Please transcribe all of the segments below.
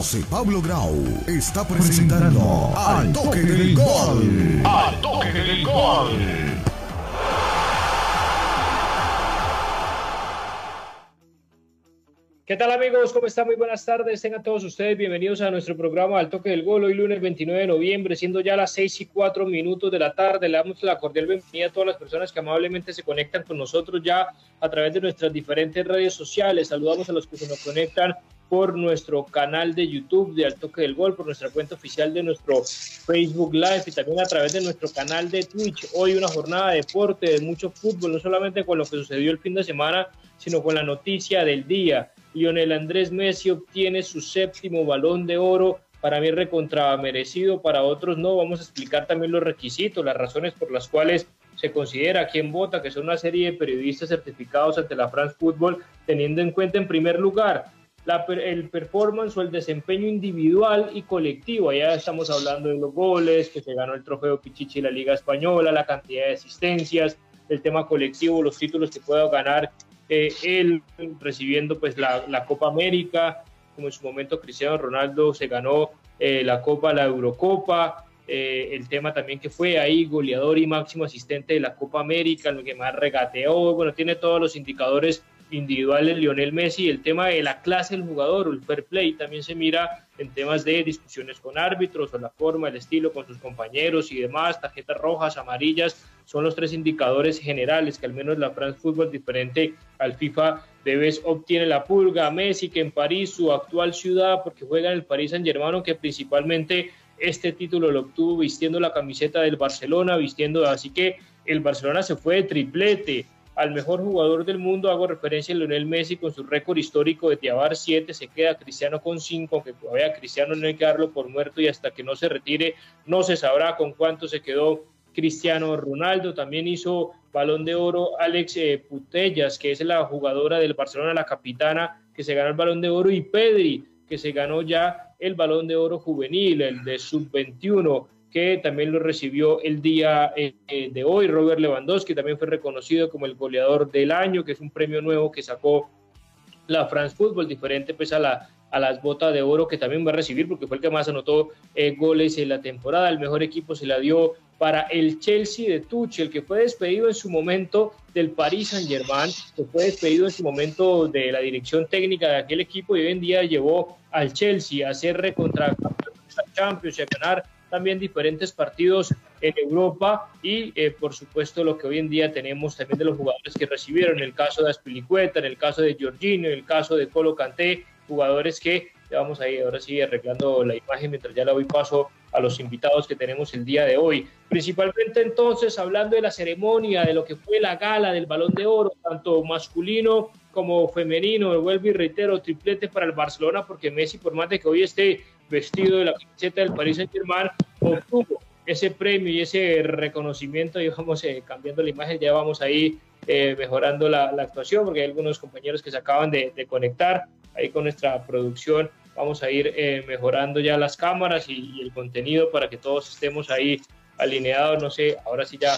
José Pablo Grau está presentando Al Toque del Gol. Al Toque del Gol. ¿Qué tal amigos? ¿Cómo están? Muy buenas tardes. Tengan todos ustedes bienvenidos a nuestro programa Al Toque del Gol. Hoy lunes 29 de noviembre, siendo ya las 6 y 4 minutos de la tarde. Le damos la cordial bienvenida a todas las personas que amablemente se conectan con nosotros ya a través de nuestras diferentes redes sociales. Saludamos a los que se nos conectan por nuestro canal de YouTube de Al Toque del Gol, por nuestra cuenta oficial de nuestro Facebook Live y también a través de nuestro canal de Twitch. Hoy una jornada de deporte, de mucho fútbol, no solamente con lo que sucedió el fin de semana, sino con la noticia del día. Lionel Andrés Messi obtiene su séptimo balón de oro, para mí recontra merecido, para otros no. Vamos a explicar también los requisitos, las razones por las cuales se considera quién vota, que son una serie de periodistas certificados ante la France Football, teniendo en cuenta en primer lugar el performance o el desempeño individual y colectivo. Allá estamos hablando de los goles, que se ganó el trofeo Pichichi en la Liga Española, la cantidad de asistencias, el tema colectivo, los títulos que pueda ganar eh, él recibiendo pues la, la, Copa América, como en su momento Cristiano Ronaldo se ganó eh, la Copa, la Eurocopa, eh, el tema también que fue ahí goleador y máximo asistente de la Copa América, lo que más regateó, bueno, tiene todos los indicadores individuales Lionel Messi, el tema de la clase del jugador el fair play también se mira en temas de discusiones con árbitros o la forma, el estilo con sus compañeros y demás, tarjetas rojas, amarillas, son los tres indicadores generales que al menos la France Football diferente al FIFA Debes obtiene la pulga, Messi que en París, su actual ciudad, porque juega en el París Saint Germain, que principalmente este título lo obtuvo vistiendo la camiseta del Barcelona, vistiendo, así que el Barcelona se fue de triplete, al mejor jugador del mundo, hago referencia a Lionel Messi con su récord histórico de llevar 7, se queda Cristiano con 5, aunque todavía Cristiano no hay que darlo por muerto y hasta que no se retire no se sabrá con cuánto se quedó Cristiano Ronaldo, también hizo balón de oro Alex eh, Putellas, que es la jugadora del Barcelona, la capitana, que se ganó el balón de oro, y Pedri, que se ganó ya el balón de oro juvenil, el de sub-21 que también lo recibió el día eh, eh, de hoy. Robert Lewandowski también fue reconocido como el goleador del año, que es un premio nuevo que sacó la France Football, diferente pues a, la, a las botas de oro que también va a recibir, porque fue el que más anotó eh, goles en la temporada. El mejor equipo se la dio para el Chelsea de Tuchel, que fue despedido en su momento del Paris Saint-Germain, que fue despedido en su momento de la dirección técnica de aquel equipo y hoy en día llevó al Chelsea a ser recontra Champions y a ganar también diferentes partidos en Europa y eh, por supuesto lo que hoy en día tenemos también de los jugadores que recibieron, en el caso de Aspilicueta, en el caso de Giorgino, en el caso de Colo Canté, jugadores que vamos ahí ahora sí arreglando la imagen mientras ya le doy paso a los invitados que tenemos el día de hoy. Principalmente entonces hablando de la ceremonia, de lo que fue la gala del balón de oro, tanto masculino como femenino, vuelvo y reitero, triplete para el Barcelona, porque Messi, por más de que hoy esté vestido de la camiseta del Paris Saint Germain, obtuvo ese premio y ese reconocimiento, y vamos eh, cambiando la imagen, ya vamos ahí eh, mejorando la, actuación, porque hay algunos compañeros que se acaban de, conectar. Ahí con nuestra producción, vamos a ir eh, mejorando ya las cámaras y, y, el contenido para que todos estemos ahí alineados, no sé, ahora sí ya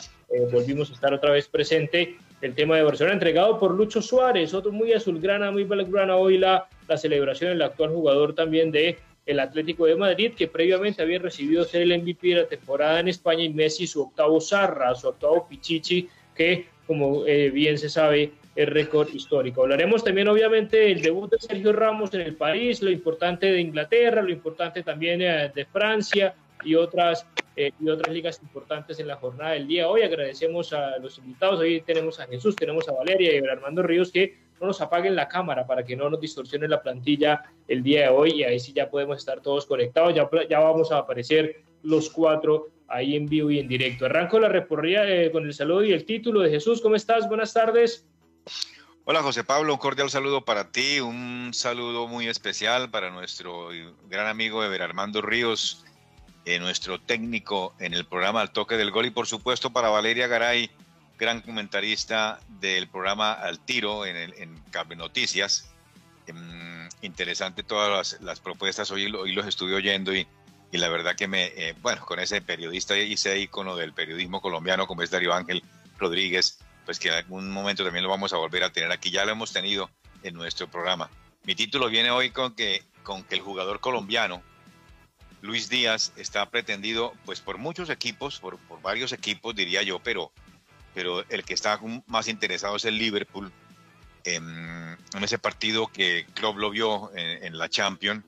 volvimos a estar otra vez presente. El tema de Barcelona, entregado por Lucho Suárez, otro muy azulgrana, muy belgrana hoy la, la celebración del actual jugador también de el Atlético de Madrid, que previamente había recibido ser el MVP de la temporada en España, y Messi su octavo Zarra, su octavo Pichichi, que como eh, bien se sabe es récord histórico. Hablaremos también obviamente del debut de Sergio Ramos en el París, lo importante de Inglaterra, lo importante también eh, de Francia, y otras, eh, y otras ligas importantes en la jornada del día. Hoy agradecemos a los invitados, hoy tenemos a Jesús, tenemos a Valeria y a Armando Ríos que no nos apaguen la cámara para que no nos distorsione la plantilla el día de hoy y ahí sí ya podemos estar todos conectados, ya, ya vamos a aparecer los cuatro ahí en vivo y en directo. Arranco la reporrida eh, con el saludo y el título de Jesús. ¿Cómo estás? Buenas tardes. Hola José Pablo, un cordial saludo para ti, un saludo muy especial para nuestro gran amigo Ever Armando Ríos, eh, nuestro técnico en el programa Al Toque del Gol y por supuesto para Valeria Garay, gran comentarista del programa Al Tiro en, el, en Cable Noticias. Em, interesante todas las, propuestas, hoy, hoy, los estuve oyendo y, y la verdad que me, eh, bueno, con ese periodista y ese ícono del periodismo colombiano como es Darío Ángel Rodríguez, pues que en algún momento también lo vamos a volver a tener aquí, ya lo hemos tenido en nuestro programa. Mi título viene hoy con que, con que el jugador colombiano, Luis Díaz, está pretendido pues por muchos equipos, por, por varios equipos diría yo, pero, pero el que está más interesado es el Liverpool. En, en ese partido que Klopp lo vio en, la Champions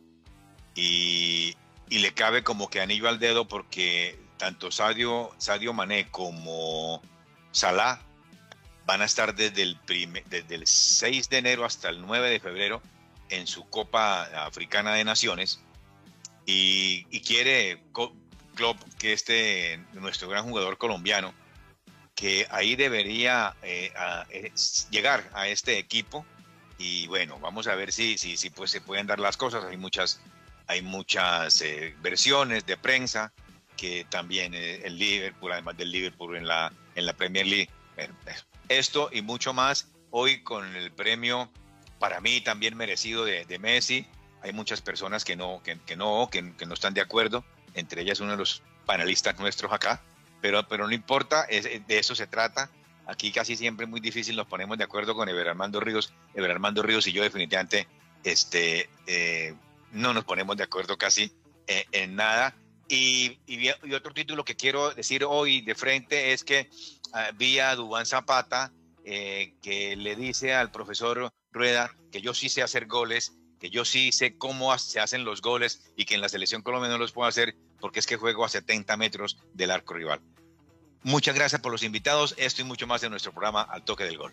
y, y, le cabe como que anillo al dedo porque tanto Sadio, Sadio Mané como Salah van a estar desde el, desde el 6 de enero hasta el 9 de febrero en su Copa Africana de Naciones y, quiere Klopp que este nuestro gran jugador colombiano que ahí debería eh, eh, llegar a este equipo. Y bueno vamos a ver si si, pues se pueden dar las cosas. Hay muchas hay muchas eh, versiones de prensa que también el Liverpool además del Liverpool en la en la Premier League. Esto y mucho más hoy con el premio para mí también merecido de, Messi. Hay muchas personas que no, que, no, que, no están de acuerdo, entre ellas uno de los panelistas nuestros acá, pero, pero no importa, de eso se trata. Aquí casi siempre es muy difícil nos ponemos de acuerdo con Eber Armando Ríos. Eber Armando Ríos y yo definitivamente este, eh, no nos ponemos de acuerdo casi eh, en nada. Y, y, otro título que quiero decir hoy de frente es que uh, vi a Dubán Zapata eh, que le dice al profesor Rueda que yo sí sé hacer goles, que yo sí sé cómo se hacen los goles y que en la selección colombiana no los puedo hacer porque es que juego a 70 metros del arco rival. Muchas gracias por los invitados. Esto y mucho más de nuestro programa Al Toque del Gol.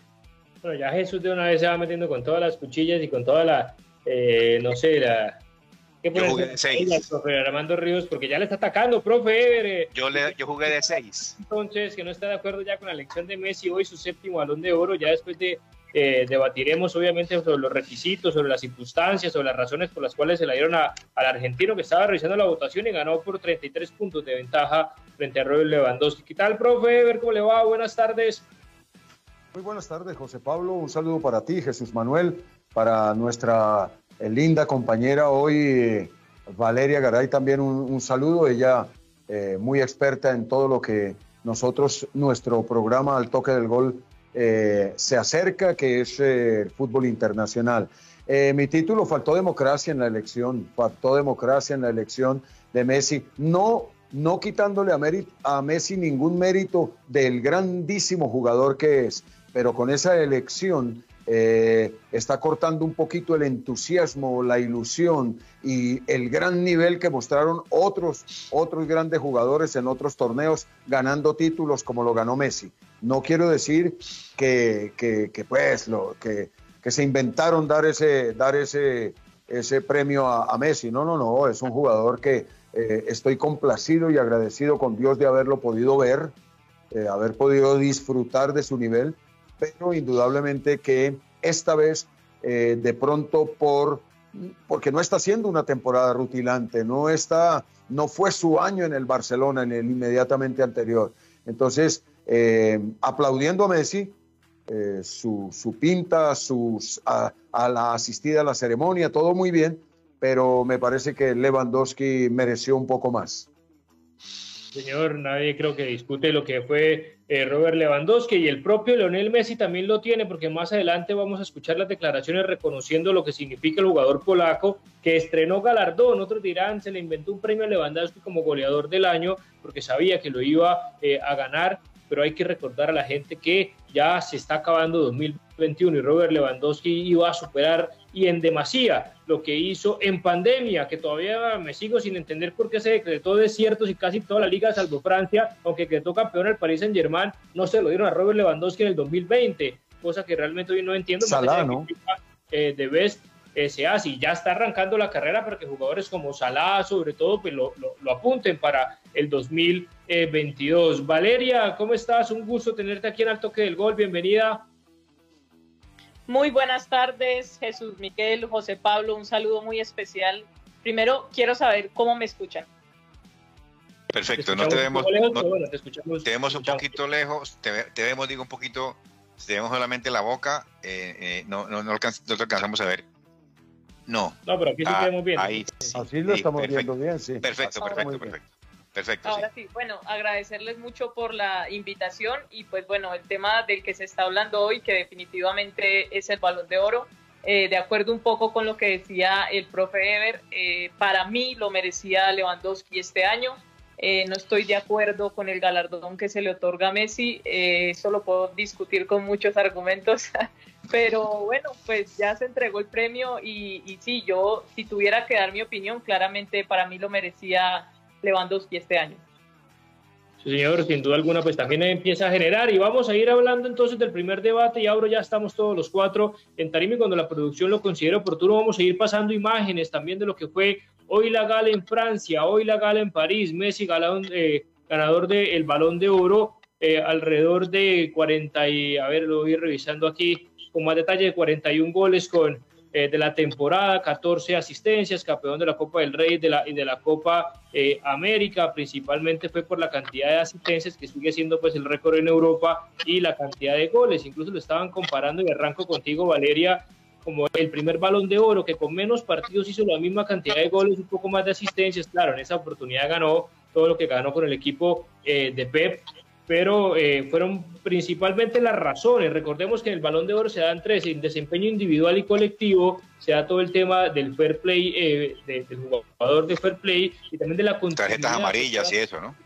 Bueno, ya Jesús de una vez se va metiendo con todas las cuchillas y con toda la, eh, no sé, la, yo jugué de seis. Profe Armando Ríos, porque ya le está atacando, profe. Yo, le, yo jugué de seis. Entonces, que no está de acuerdo ya con la elección de Messi hoy, su séptimo balón de oro, ya después de eh, debatiremos obviamente sobre los requisitos, sobre las circunstancias, sobre las razones por las cuales se la dieron al argentino que estaba revisando la votación y ganó por 33 puntos de ventaja frente a Robert Lewandowski. ¿Qué tal, profe? Ver cómo le va. Buenas tardes. Muy buenas tardes, José Pablo. Un saludo para ti, Jesús Manuel, para nuestra eh, linda compañera hoy, Valeria Garay, también un, saludo. Ella eh, muy experta en todo lo que nosotros, nuestro programa al toque del gol, eh, se acerca, que es el fútbol internacional. mi título, faltó democracia en la elección, faltó democracia en la elección de Messi, no, no quitándole a, Messi ningún mérito del grandísimo jugador que es, pero con esa elección eh, está cortando un poquito el entusiasmo, la ilusión y el gran nivel que mostraron otros, otros grandes jugadores en otros torneos ganando títulos como lo ganó Messi. No quiero decir que, que, pues lo, que, que, se inventaron dar ese, dar ese, ese premio a, Messi. No, no, no, es un jugador que eh, estoy complacido y agradecido con Dios de haberlo podido ver, eh, haber podido disfrutar de su nivel pero indudablemente que esta vez eh, de pronto por porque no está siendo una temporada rutilante, no está, no fue su año en el Barcelona en el inmediatamente anterior. Entonces, eh, aplaudiendo a Messi, eh, su, su, pinta, sus, a, a, la asistida a la ceremonia, todo muy bien, pero me parece que Lewandowski mereció un poco más. Señor, nadie creo que discute lo que fue eh, Robert Lewandowski y el propio Leonel Messi también lo tiene porque más adelante vamos a escuchar las declaraciones reconociendo lo que significa el jugador polaco que estrenó galardón. Otros dirán, se le inventó un premio a Lewandowski como goleador del año porque sabía que lo iba eh, a ganar, pero hay que recordar a la gente que ya se está acabando 2021 y Robert Lewandowski iba a superar y en demasía lo que hizo en pandemia, que todavía me sigo sin entender por qué se decretó desiertos y casi toda la liga, salvo Francia, aunque quedó campeón el Paris Saint Germain, no se lo dieron a Robert Lewandowski en el 2020, cosa que realmente hoy no entiendo. Salah, ¿no? Eh, de Best eh, sea así, ya está arrancando la carrera para que jugadores como Salah, sobre todo, pues lo, lo, apunten para el 2022. Valeria, ¿cómo estás? Un gusto tenerte aquí en Alto Que del Gol, bienvenida. Muy buenas tardes, Jesús Miguel, José Pablo, un saludo muy especial. Primero, quiero saber cómo me escuchan. Perfecto, no te vemos, te, vemos un poquito lejos, te, vemos, digo, un poquito, te vemos solamente la boca, eh, eh, no, no, no, te alcanzamos a ver. No. No, pero aquí sí ah, vemos bien. Ahí, Así lo estamos viendo bien, sí. Perfecto, perfecto, perfecto. Perfecto. Ahora sí. bueno, agradecerles mucho por la invitación y pues bueno, el tema del que se está hablando hoy, que definitivamente es el balón de oro, eh, de acuerdo un poco con lo que decía el profe Ever, eh, para mí lo merecía Lewandowski este año. Eh, no estoy de acuerdo con el galardón que se le otorga a Messi, eso lo puedo discutir con muchos argumentos, pero bueno, pues ya se entregó el premio y, y sí, yo si tuviera que dar mi opinión, claramente para mí lo merecía Lewandowski este año. Sí, señor, sin duda alguna, pues también empieza a generar. Y vamos a ir hablando entonces del primer debate. Y ahora ya estamos todos los cuatro en Tarimi. Cuando la producción lo considere oportuno, vamos a ir pasando imágenes también de lo que fue hoy la gala en Francia, hoy la gala en París. Messi, eh, ganador del balón de oro, eh, alrededor de 40 y, a ver, lo voy revisando aquí con más detalle, de 41 goles con eh, de la temporada, 14 asistencias, campeón de la Copa del Rey de la, y de la Copa eh, América, principalmente fue por la cantidad de asistencias que sigue siendo pues el récord en Europa y la cantidad de goles, incluso lo estaban comparando y arranco contigo Valeria como el primer balón de oro que con menos partidos hizo la misma cantidad de goles, un poco más de asistencias, claro, en esa oportunidad ganó todo lo que ganó con el equipo eh, de Pep, pero eh, fueron principalmente las razones. Recordemos que en el balón de oro se dan tres, en desempeño individual y colectivo, se da todo el tema del fair play, eh, del jugador de fair play y también de la Tarjetas amarillas y eso, ¿no?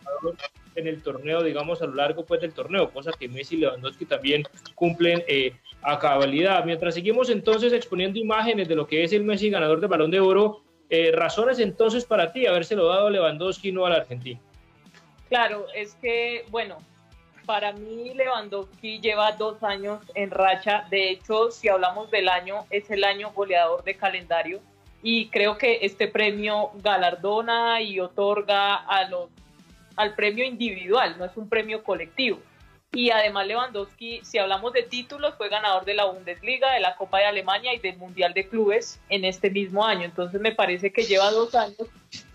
En el torneo, digamos, a lo largo pues, del torneo, cosa que Messi y Lewandowski también cumplen eh, a cabalidad. Mientras seguimos entonces exponiendo imágenes de lo que es el Messi ganador del balón de oro, razones entonces para ti habérselo dado a Lewandowski y no al argentino. Claro, es que, bueno, para mí Lewandowski lleva dos años en racha. De hecho, si hablamos del año, es el año goleador de calendario. Y creo que este premio galardona y otorga al premio individual, no es un premio colectivo. Y además Lewandowski, si hablamos de títulos, fue ganador de la Bundesliga, de la Copa de Alemania y del Mundial de Clubes en este mismo año. Entonces me parece que lleva dos años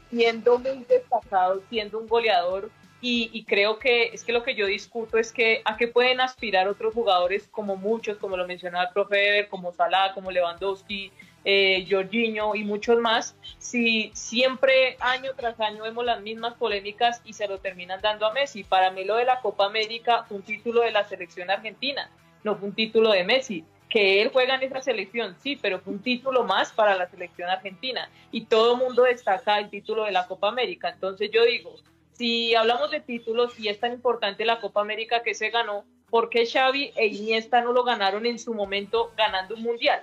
siendo muy destacado, siendo un goleador y, creo que es que lo que yo discuto es que a qué pueden aspirar otros jugadores como muchos, como lo mencionaba el profe Eber, como Salah, como Lewandowski, eh, Jorginho y muchos más, si siempre año tras año vemos las mismas polémicas y se lo terminan dando a Messi. Para mí lo de la Copa América fue un título de la selección argentina, no fue un título de Messi. Que él juega en esa selección, sí, pero fue un título más para la selección argentina. Y todo el mundo destaca el título de la Copa América. Entonces yo digo, si hablamos de títulos y es tan importante la Copa América que se ganó, ¿por qué Xavi e Iniesta no lo ganaron en su momento ganando un mundial?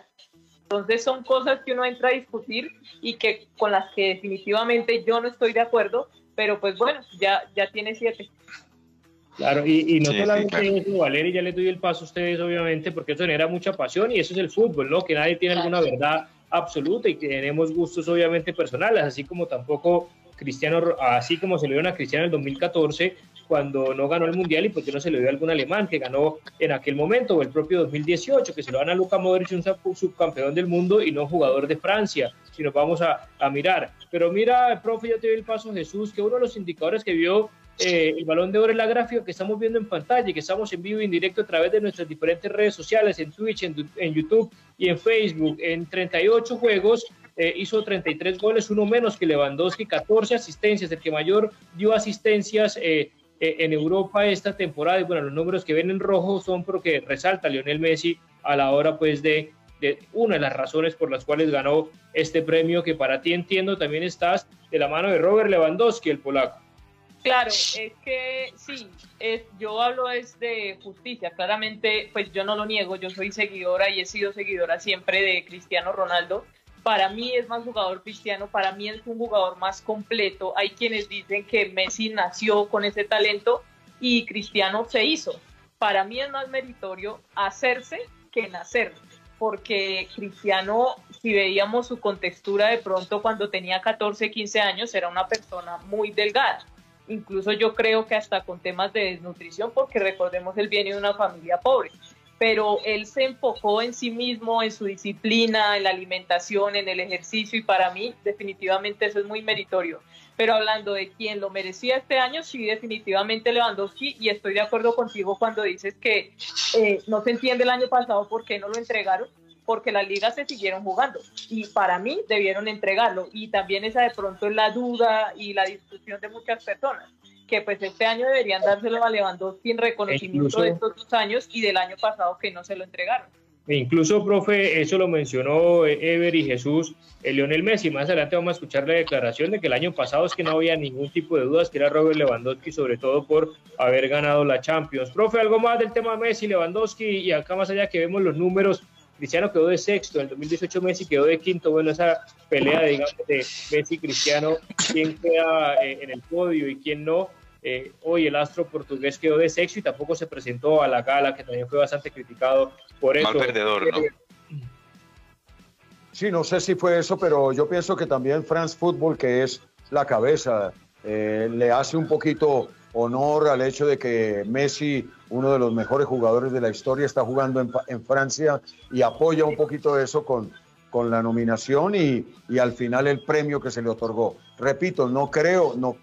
Entonces son cosas que uno entra a discutir y que con las que definitivamente yo no estoy de acuerdo, pero pues bueno, ya, ya tiene siete. Claro, y, no solamente eso, Valeria, ya le doy el paso a ustedes, obviamente, porque eso genera mucha pasión y eso es el fútbol, ¿no? Que nadie tiene alguna verdad absoluta y que tenemos gustos, obviamente, personales, así como tampoco Cristiano, así como se le dio a Cristiano en el 2014, cuando no ganó el Mundial y porque no se le dio a algún alemán que ganó en aquel momento, o el propio 2018, que se lo dan a Luka Modric, un subcampeón del mundo y no jugador de Francia, si nos vamos a, mirar. Pero mira, profe, yo te doy el paso, Jesús, que uno de los indicadores que vio eh, el balón de oro es la gráfica que estamos viendo en pantalla y que estamos en vivo y en directo a través de nuestras diferentes redes sociales, en Twitch, en, YouTube y en Facebook. En 38 juegos, eh, hizo 33 goles, uno menos que Lewandowski, 14 asistencias, el que mayor dio asistencias eh, eh, en Europa esta temporada. Y bueno, los números que ven en rojo son porque resalta Lionel Messi a la hora pues de, de una de las razones por las cuales ganó este premio, que para ti entiendo también estás de la mano de Robert Lewandowski, el polaco. Claro, es que sí, es, yo hablo es de justicia, claramente, pues yo no lo niego, yo soy seguidora y he sido seguidora siempre de Cristiano Ronaldo. Para mí es más jugador cristiano, para mí es un jugador más completo. Hay quienes dicen que Messi nació con ese talento y Cristiano se hizo. Para mí es más meritorio hacerse que nacer, porque Cristiano, si veíamos su contextura de pronto cuando tenía 14, 15 años, era una persona muy delgada incluso yo creo que hasta con temas de desnutrición, porque recordemos, él viene de una familia pobre, pero él se enfocó en sí mismo, en su disciplina, en la alimentación, en el ejercicio, y para mí definitivamente eso es muy meritorio. Pero hablando de quién lo merecía este año, sí, definitivamente Lewandowski, y estoy de acuerdo contigo cuando dices que eh, no se entiende el año pasado por qué no lo entregaron, porque las ligas se siguieron jugando y para mí debieron entregarlo y también esa de pronto es la duda y la discusión de muchas personas que pues este año deberían dárselo a Lewandowski en reconocimiento de estos dos años y del año pasado que no se lo entregaron. E incluso, profe, eso lo mencionó Ever y Jesús, el Lionel Messi. Más adelante vamos a escuchar la declaración de que el año pasado es que no había ningún tipo de dudas, que era Robert Lewandowski, sobre todo por haber ganado la Champions. Profe, algo más del tema Messi, Lewandowski, y acá más allá que vemos los números, Cristiano quedó de sexto, en el 2018 Messi quedó de quinto. Bueno, esa pelea, digamos, de Messi y Cristiano, quién queda eh, en el podio y quién no. Eh, hoy el astro portugués quedó de sexto y tampoco se presentó a la gala, que también fue bastante criticado por eso. Mal perdedor, ¿no? Sí, no sé si fue eso, pero yo pienso que también France Football, que es la cabeza, eh, le hace un poquito honor al hecho de que Messi, uno de los mejores jugadores de la historia, está jugando en, Francia y apoya un poquito eso con, con la nominación y, y, al final el premio que se le otorgó. Repito, no creo, no,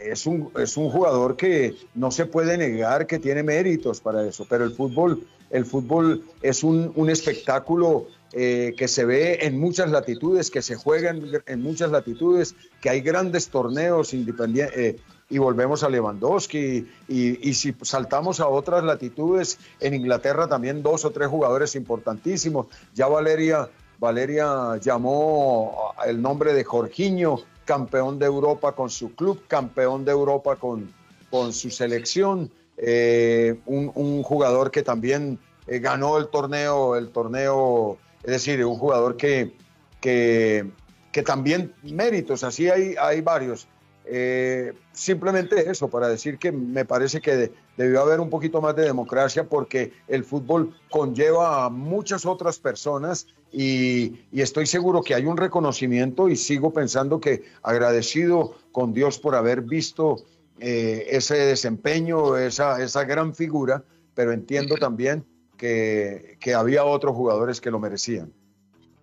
es un, es un jugador que no se puede negar que tiene méritos para eso, pero el fútbol, el fútbol es un, un espectáculo eh, que se ve en muchas latitudes, que se juega en, muchas latitudes, que hay grandes torneos independientes. Eh, y volvemos a Lewandowski. Y, si saltamos a otras latitudes, en Inglaterra también dos o tres jugadores importantísimos. Ya Valeria, Valeria llamó el nombre de Jorginho, campeón de Europa con su club, campeón de Europa con, con su selección. Eh, un, un, jugador que también eh, ganó el torneo, el torneo, es decir, un jugador que, que, que también méritos, así hay, hay varios. Eh, simplemente eso, para decir que me parece que debió haber un poquito más de democracia porque el fútbol conlleva a muchas otras personas y, estoy seguro que hay un reconocimiento y sigo pensando que agradecido con Dios por haber visto eh, ese desempeño, esa, esa gran figura, pero entiendo también que, que había otros jugadores que lo merecían.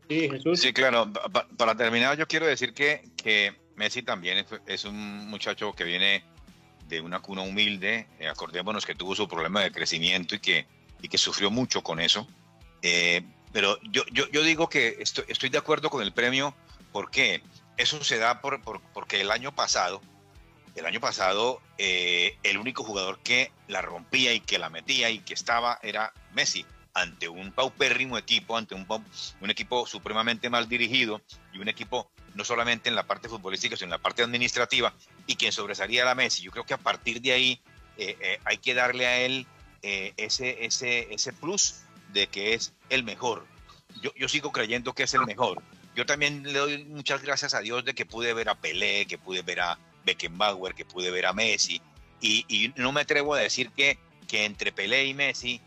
Sí, Jesús. Sí, claro. Para terminar, yo quiero decir que, que Messi también es, un muchacho que viene de una cuna humilde, eh, acordémonos que tuvo su problema de crecimiento y que, y que sufrió mucho con eso. Eh, pero yo, yo, yo, digo que estoy, estoy, de acuerdo con el premio porque eso se da por, porque el año pasado, el año pasado, eh, el único jugador que la rompía y que la metía y que estaba era Messi ante un paupérrimo equipo, ante un, un equipo supremamente mal dirigido y un equipo no solamente en la parte futbolística, sino en la parte administrativa, y quien sobresalía a la Messi. Yo creo que a partir de ahí eh, eh, hay que darle a él eh, ese, ese, ese plus de que es el mejor. Yo, yo sigo creyendo que es el mejor. Yo también le doy muchas gracias a Dios de que pude ver a Pelé, que pude ver a Beckenbauer, que pude ver a Messi, y, y no me atrevo a decir que, que entre Pelé y Messi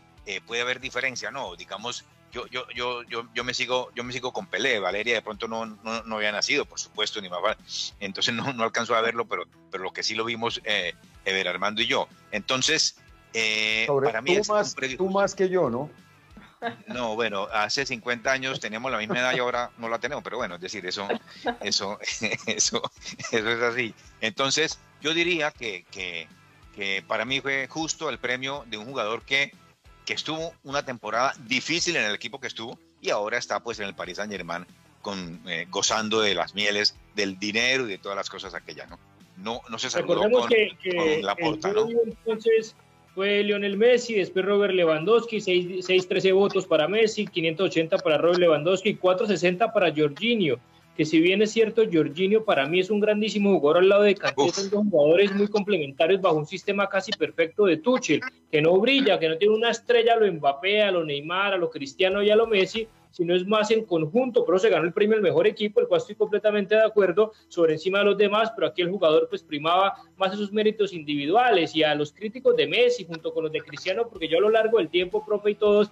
puede haber diferencia, no, digamos, yo, yo, yo, yo, yo, me sigo, yo me sigo con Pelé, Valeria de pronto no, no, no había nacido, por supuesto, ni más, entonces no, no alcanzó a verlo, pero, pero lo que sí lo vimos, eh, Ever Armando y yo. Entonces, eh, para mí tú, es más, tú más que yo, ¿no? No, bueno, hace 50 años teníamos la misma edad y ahora no la tenemos, pero bueno, es decir, eso, eso, eso, eso es así. Entonces, yo diría que, que, que para mí fue justo el premio de un jugador que que estuvo una temporada difícil en el equipo que estuvo y ahora está pues en el Paris Saint Germain con, eh, gozando de las mieles del dinero y de todas las cosas aquellas, ¿no? No, no se saludó con, la porta, ¿no? Entonces fue Lionel Messi, después Robert Lewandowski, 613 votos para Messi, 580 para Robert Lewandowski, 460 para Jorginho. Que si bien es cierto, Jorginho para mí es un grandísimo jugador al lado de Kanté, son dos jugadores muy complementarios bajo un sistema casi perfecto de Tuchel, que no brilla, que no tiene una estrella a lo Mbappé, a lo Neymar, a lo Cristiano y a lo Messi, sino es más en conjunto, pero se ganó el premio al mejor equipo, el cual estoy completamente de acuerdo sobre encima de los demás, pero aquí el jugador pues primaba más esos méritos individuales y a los críticos de Messi junto con los de Cristiano, porque yo a lo largo del tiempo, profe y todos,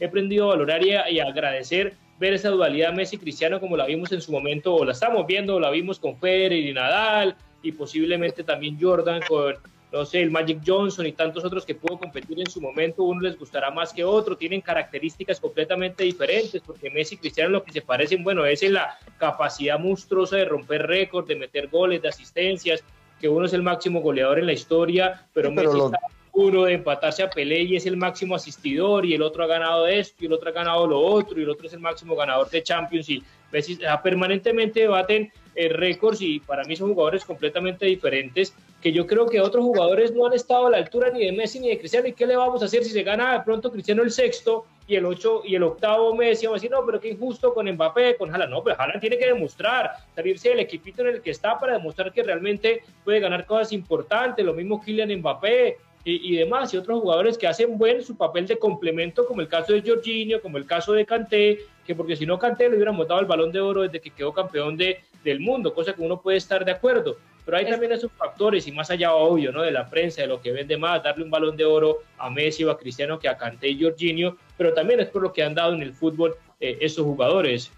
he aprendido a valorar y, y agradecer ver esa dualidad Messi-Cristiano como la vimos en su momento, o la estamos viendo, o la vimos con Federer y Nadal, y posiblemente también Jordan con no sé, el Magic Johnson y tantos otros que pudo competir en su momento, uno les gustará más que otro, tienen características completamente diferentes, porque Messi y Cristiano lo que se parecen, bueno, es en la capacidad monstruosa de romper récords, de meter goles, de asistencias, que uno es el máximo goleador en la historia, pero, Messi está puro de empatarse a Pelé y es el máximo asistidor, y el otro ha ganado esto, y el otro ha ganado lo otro, y el otro es el máximo ganador de Champions, y Messi permanentemente debaten eh, récords y para mí son jugadores completamente diferentes que yo creo que otros jugadores no han estado a la altura ni de Messi ni de Cristiano y qué le vamos a hacer si se gana de pronto Cristiano el sexto y el ocho y el octavo Messi vamos a decir no pero qué injusto con Mbappé con Haaland no pero Haaland tiene que demostrar salirse del equipito en el que está para demostrar que realmente puede ganar cosas importantes lo mismo Kylian Mbappé y, demás, y otros jugadores que hacen buen su papel de complemento, como el caso de Jorginho, como el caso de Kanté, que porque si no Kanté le hubiéramos dado el balón de oro desde que quedó campeón de, del mundo, cosa que uno puede estar de acuerdo. Pero hay también esos factores, y más allá, obvio, ¿no? De la prensa, de lo que vende más, darle un balón de oro a Messi o a Cristiano que a Kanté y Jorginho, pero también es por lo que han dado en el fútbol eh, esos jugadores.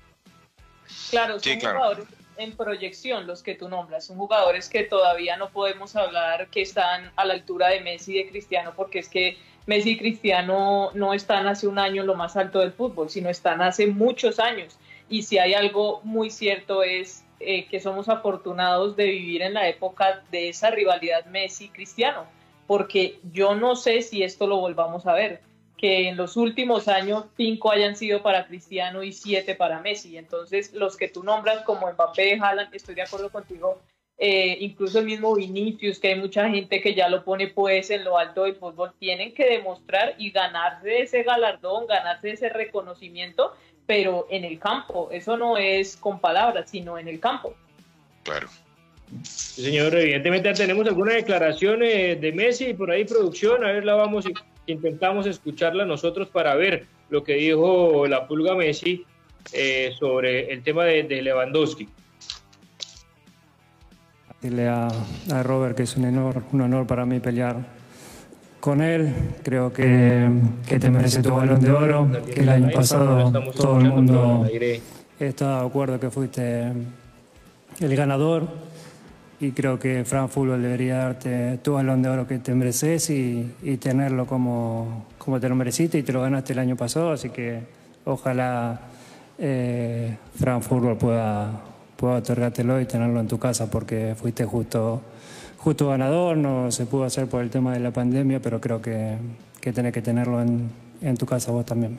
Claro, son jugadores en proyección los que tú nombras. Son jugadores que todavía no podemos hablar que están a la altura de Messi y de Cristiano, porque es que Messi y Cristiano no están hace un año lo más alto del fútbol, sino están hace muchos años. Y si hay algo muy cierto es eh, que somos afortunados de vivir en la época de esa rivalidad Messi-Cristiano, porque yo no sé si esto lo volvamos a ver que en los últimos años cinco hayan sido para Cristiano y siete para Messi. Entonces, los que tú nombras como Mbappé, Haaland, estoy de acuerdo contigo. Eh, incluso el mismo Vinicius, que hay mucha gente que ya lo pone pues en lo alto del fútbol, tienen que demostrar y ganarse ese galardón, ganarse ese reconocimiento, pero en el campo. Eso no es con palabras, sino en el campo. Claro. señor, evidentemente tenemos algunas declaraciones de Messi por ahí producción, a ver la vamos a intentamos escucharla nosotros para ver lo que dijo la pulga Messi eh, sobre el tema de, Lewandowski. Decirle a, a, Robert que es un honor, un honor para mí pelear con él. Creo que, que te merece tu balón de oro, que el año pasado todo el mundo está de acuerdo que fuiste el ganador y creo que Fran Fútbol debería darte tu balón de oro que te mereces y, tenerlo como, como te lo mereciste y te lo ganaste el año pasado, así que ojalá eh, Fútbol pueda, pueda otorgártelo y tenerlo en tu casa porque fuiste justo, justo ganador, no se pudo hacer por el tema de la pandemia, pero creo que, que tenés que tenerlo en, en tu casa vos también.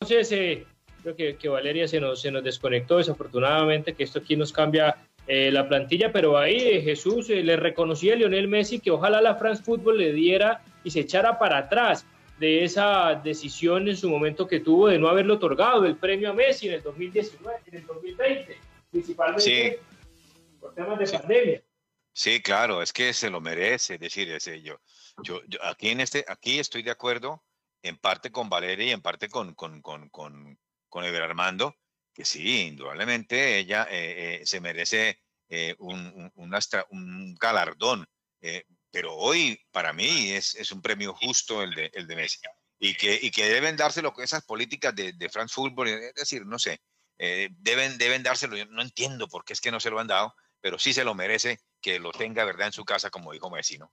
Entonces, eh, creo que, Valeria se nos, se nos desconectó desafortunadamente, que esto aquí nos cambia eh, la plantilla, pero ahí eh, Jesús eh, le reconocía a Lionel Messi que ojalá la France Football le diera y se echara para atrás de esa decisión en su momento que tuvo de no haberle otorgado el premio a Messi en el 2019, en el 2020, principalmente por temas de pandemia. Sí, claro, es que se lo merece, decir, ese, yo, yo, aquí, en este, aquí estoy de acuerdo en parte con Valeria y en parte con, con, con, con con Ever Armando, que sí, indudablemente ella eh, eh, se merece eh, un, galardón, pero hoy para mí es, un premio justo el de, el Messi. Y que, y que deben dárselo esas políticas de, de France Football, es decir, no sé, deben, deben dárselo, yo no entiendo por qué es que no se lo han dado, pero sí se lo merece que lo tenga, ¿verdad?, en su casa, como dijo Messi, ¿no?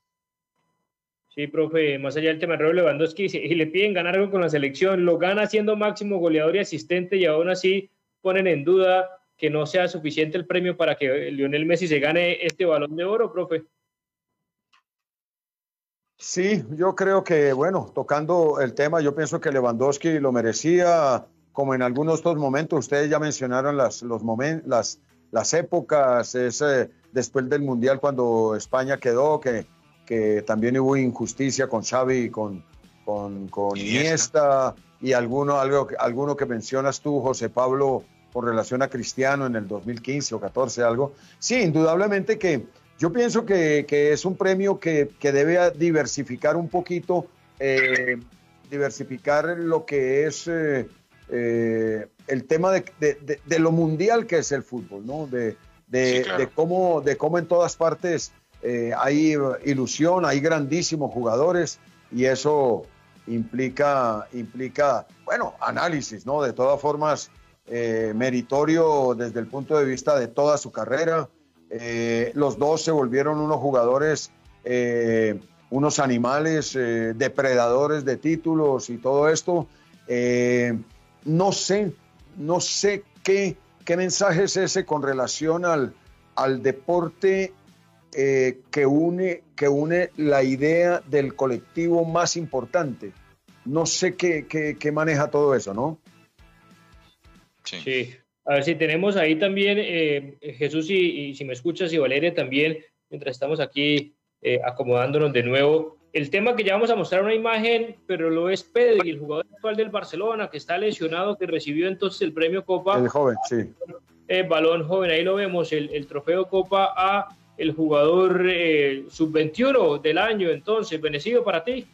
Sí, profe, más allá del tema de Lewandowski, y le piden ganar algo con la selección, lo gana siendo máximo goleador y asistente y aún así ponen en duda que no sea suficiente el premio para que Lionel Messi se gane este balón de oro, profe. Sí, yo creo que, bueno, tocando el tema, yo pienso que Lewandowski lo merecía, como en algunos otros momentos, ustedes ya mencionaron las, los las, las épocas, ese, después del Mundial cuando España quedó, que que también hubo injusticia con Xavi y con, con, con Iniesta y alguno, algo, alguno que mencionas tú, José Pablo, con relación a Cristiano en el 2015 o 14, algo. Sí, indudablemente que yo pienso que, es un premio que, debe diversificar un poquito, eh, diversificar lo que es eh, eh, el tema de, lo mundial que es el fútbol, ¿no? De, cómo, de cómo en todas partes hay ilusión, hay grandísimos jugadores y eso implica, implica, bueno, análisis, ¿no? De todas formas, meritorio desde el punto de vista de toda su carrera eh, los dos se volvieron unos jugadores, eh, unos animales, eh, depredadores de títulos y todo esto. no sé, no sé qué, qué mensaje es ese con relación al, al deporte que, une, que une la idea del colectivo más importante. No sé qué, qué, maneja todo eso, ¿no? sí. A ver si tenemos ahí también, eh, Jesús, y, si me escuchas, y Valeria también, mientras estamos aquí eh, acomodándonos de nuevo. El tema que ya vamos a mostrar una imagen, pero lo es Pedri, el jugador actual del Barcelona, que está lesionado, que recibió entonces el premio Copa. El joven, sí. El balón joven, ahí lo vemos, el, el trofeo Copa a el jugador eh, sub-21 del año, entonces, bendecido para ti.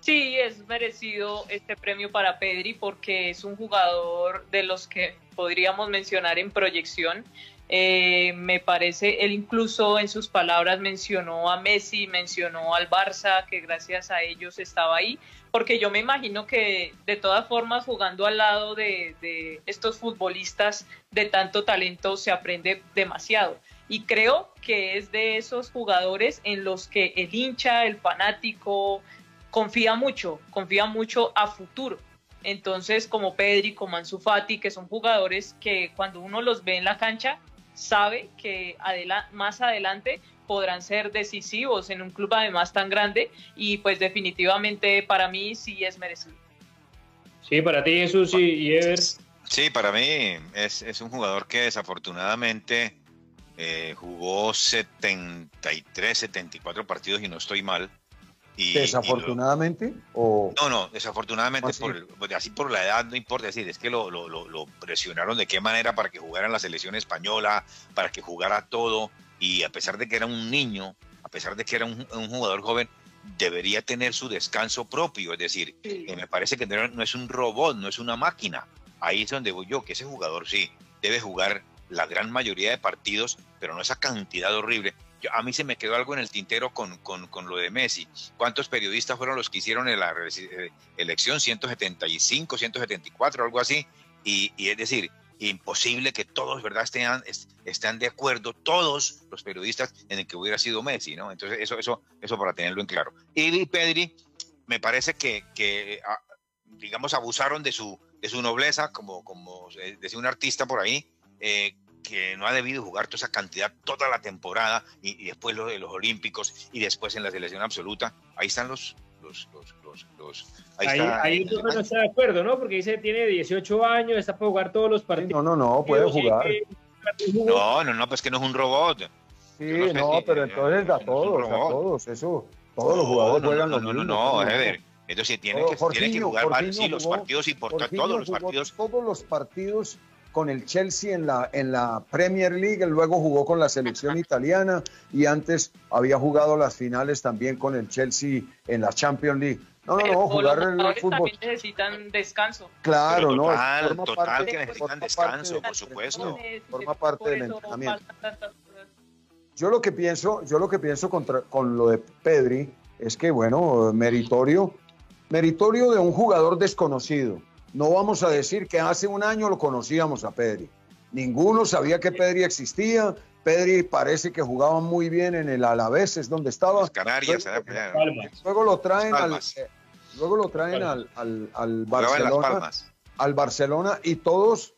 Sí, es merecido este premio para Pedri porque es un jugador de los que podríamos mencionar en proyección. Eh, me parece, él incluso en sus palabras mencionó a Messi, mencionó al Barça, que gracias a ellos estaba ahí, porque yo me imagino que de todas formas jugando al lado de estos futbolistas de tanto talento se aprende demasiado. Y creo que es de esos jugadores en los que el hincha, el fanático, confía mucho, confía mucho a futuro. Entonces, como Pedri, como Ansu Fati, que son jugadores que cuando uno los ve en la cancha, sabe que más adelante podrán ser decisivos en un club además tan grande y pues definitivamente para mí sí es merecido. Sí, para ti Jesús y, Ever. Sí, para mí es, un jugador que desafortunadamente eh, jugó 73, 74 partidos y no estoy mal ¿Desafortunadamente? o... No, no, desafortunadamente, ¿Ah, por, así por la edad, no importa decir, es que lo, lo, presionaron de qué manera para que jugara en la selección española, para que jugara todo, y a pesar de que era un niño, a pesar de que era un, jugador joven, debería tener su descanso propio, es decir, eh, me parece que no es un robot, no es una máquina. Ahí es donde voy yo, que ese jugador sí debe jugar la gran mayoría de partidos, pero no esa cantidad horrible a mí se me quedó algo en el tintero con, con, lo de Messi. ¿Cuántos periodistas fueron los que hicieron la eh, elección? 175, 174, algo así. Y, es decir, imposible que todos, ¿verdad?, estén, estén de acuerdo, todos los periodistas, en el que hubiera sido Messi, ¿no? Entonces, eso, eso, eso para tenerlo en claro. Y Pedri, me parece que, que ah, digamos, abusaron de su, de su nobleza, como, como decía un artista por ahí, eh, que no ha debido jugar toda esa cantidad toda la temporada y, después lo de los Olímpicos y después en la selección absoluta. Ahí están los... los, los, los, ahí, ahí, está, no está de acuerdo, ¿no? Porque dice tiene 18 años, está para jugar todos los partidos. No, no, no, puede jugar. No, no, no, pues que no es un robot. Sí, no, pero entonces a todos, a todos, eso. Todos los jugadores juegan no, no, no, no, a ver. Entonces tiene que, tiene que jugar sí, los partidos importantes, todos los partidos. Todos los partidos con el Chelsea en la, en la Premier League, luego jugó con la selección italiana y antes había jugado las finales también con el Chelsea en la Champions League. No, no, no, jugar en el fútbol. También necesitan descanso. Claro, no. Total, total que necesitan descanso, por supuesto. Forma parte del entrenamiento. Yo lo que pienso, yo lo que pienso contra, con lo de Pedri es que, bueno, meritorio, meritorio de un jugador desconocido no vamos a decir que hace un año lo conocíamos a Pedri. Ninguno sabía que Pedri existía. Pedri parece que jugaba muy bien en el Alavés, es donde estaba. Canarias, luego, lo traen al, eh, luego lo traen al, al, Barcelona, al Barcelona y todos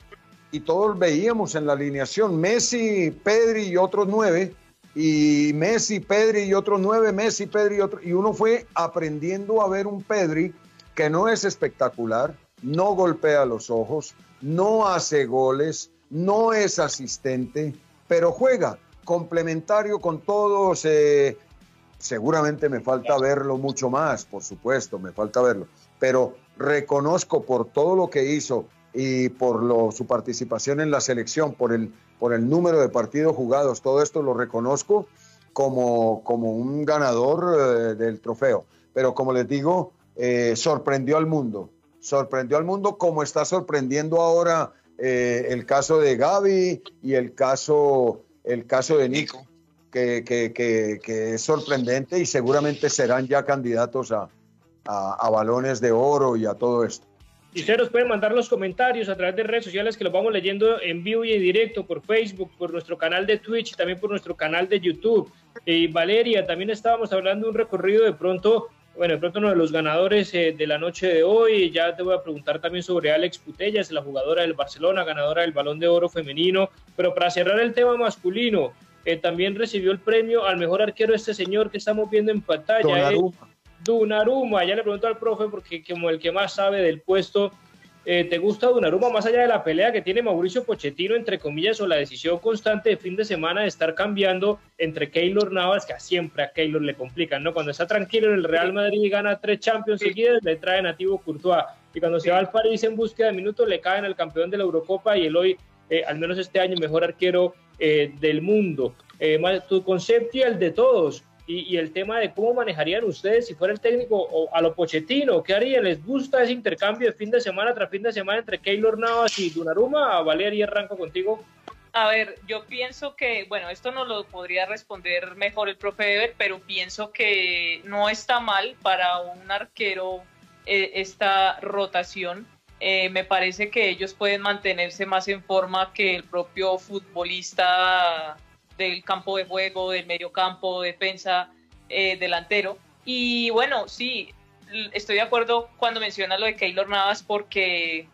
y todos veíamos en la alineación Messi, Pedri y otros nueve y Messi, Pedri y otros nueve, Messi, Pedri y otro y uno fue aprendiendo a ver un Pedri que no es espectacular, no golpea los ojos, no hace goles, no es asistente, pero juega complementario con todos, se seguramente me falta verlo mucho más, por supuesto, me falta verlo, pero reconozco por todo lo que hizo y por su participación en la selección, por el, número de partidos jugados, todo esto lo reconozco como, como un ganador eh, del trofeo. Pero como les digo, eh, sorprendió al mundo, sorprendió al mundo como está sorprendiendo ahora eh, el caso de Gaby y el caso, el caso de Nico, que, que, que, es sorprendente y seguramente serán ya candidatos a, a, balones de oro y a todo esto. Y ustedes nos pueden mandar los comentarios a través de redes sociales que los vamos leyendo en vivo y en directo por Facebook, por nuestro canal de Twitch, también por nuestro canal de YouTube. Y Valeria, también estábamos hablando de un recorrido de pronto bueno, de pronto uno de los ganadores eh, de la noche de hoy, ya te voy a preguntar también sobre Alex Putellas, la jugadora del Barcelona, ganadora del Balón de Oro femenino, pero para cerrar el tema masculino, eh, también recibió el premio al mejor arquero este señor que estamos viendo en pantalla, Dunaruma. Dunaruma, ya le pregunto al profe porque como el que más sabe del puesto, eh, ¿Te gusta Donnarumma más allá de la pelea que tiene Mauricio Pochettino, entre comillas, o la decisión constante de fin de semana de estar cambiando entre Keylor Navas, que siempre a Keylor le complican, ¿no? Cuando está tranquilo en el Real Madrid y gana tres Champions seguidas, le trae nativo Courtois. Y cuando se va al París en búsqueda de minutos, le caen al campeón de la Eurocopa y el hoy, eh, al menos este año, mejor arquero eh, del mundo. tu concepto y el de todos y, el tema de cómo manejarían ustedes si fuera el técnico o a lo Pochettino, ¿qué harían? ¿Les gusta ese intercambio de fin de semana tras fin de semana entre Keylor Navas y Dunaruma? Valeria, arranco contigo. A ver, yo pienso que, bueno, esto no lo podría responder mejor el profe Eber, pero pienso que no está mal para un arquero eh, esta rotación. Eh, me parece que ellos pueden mantenerse más en forma que el propio futbolista del campo de juego, del medio campo, defensa, eh, delantero. Y bueno, sí, estoy de acuerdo cuando menciona lo de Keylor Navas porque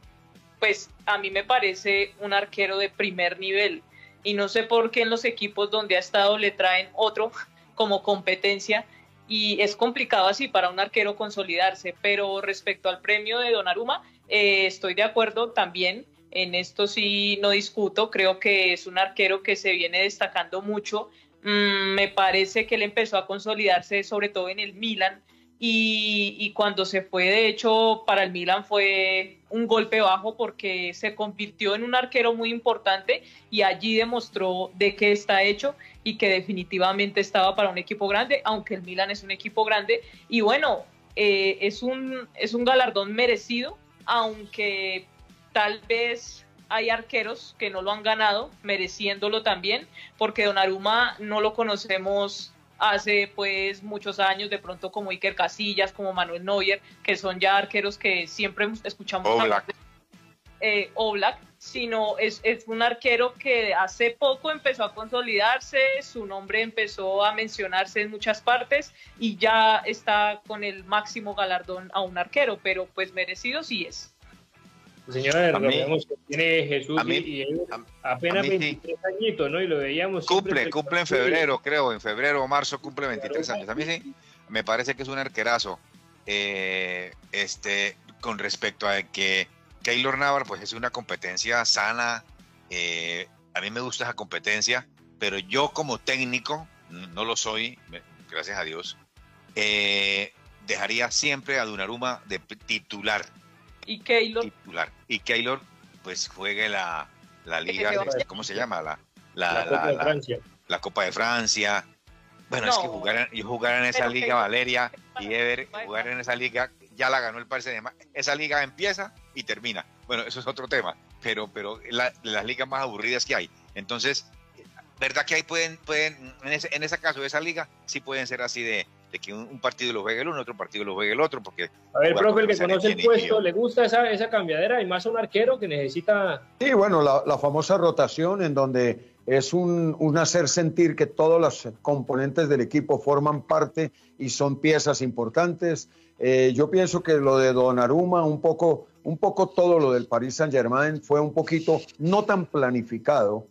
pues a mí me parece un arquero de primer nivel. Y no sé por qué en los equipos donde ha estado le traen otro como competencia. Y es complicado así para un arquero consolidarse, pero respecto al premio de Donnarumma, eh, estoy de acuerdo también en esto sí no discuto, creo que es un arquero que se viene destacando mucho. Mm, me parece que él empezó a consolidarse sobre todo en el Milan y, cuando se fue, de hecho, para el Milan fue un golpe bajo porque se convirtió en un arquero muy importante y allí demostró de qué está hecho y que definitivamente estaba para un equipo grande, aunque el Milan es un equipo grande. Y bueno, eh, es, un, es un galardón merecido, aunque Tal vez hay arqueros que no lo han ganado, mereciéndolo también, porque Donnarumma no lo conocemos hace pues muchos años, de pronto como Iker Casillas, como Manuel Neuer, que son ya arqueros que siempre escuchamos de eh, Oblak, sino es, es, un arquero que hace poco empezó a consolidarse, su nombre empezó a mencionarse en muchas partes y ya está con el máximo galardón a un arquero, pero pues merecido sí es. Señora, que tiene Jesús y, apenas 23 añitos, ¿no? Y lo veíamos. Cumple, cumple en febrero, creo, en febrero o marzo cumple 23 años. A mí sí, me parece que es un arquerazo. Eh, este, con respecto a que Keylor Navar, pues es una competencia sana. Eh, a mí me gusta esa competencia, pero yo como técnico, no lo soy, gracias a Dios, eh, dejaría siempre a Dunaruma de titular y Keylor. Titular. Y Keylor, pues juegue la, la liga, ¿cómo se llama? La, la, Copa de Francia. La Copa de Francia. Bueno, es que jugar, jugar en esa liga, Valeria y Ever, jugar en esa liga, ya la ganó el Paris Esa liga empieza y termina. Bueno, eso es otro tema, pero, pero la, las ligas más aburridas que hay. Entonces, ¿verdad que ahí pueden, pueden en ese, en ese caso de esa liga, sí pueden ser así de, de que un, partido lo juegue el uno, otro partido lo juegue el otro, porque... A ver, profe, el que conoce el puesto, ¿le gusta esa, esa cambiadera? Y más a un arquero que necesita... Sí, bueno, la, la famosa rotación en donde es un, un, hacer sentir que todos los componentes del equipo forman parte y son piezas importantes. Eh, yo pienso que lo de Donnarumma, un poco, un poco todo lo del Paris Saint-Germain fue un poquito no tan planificado,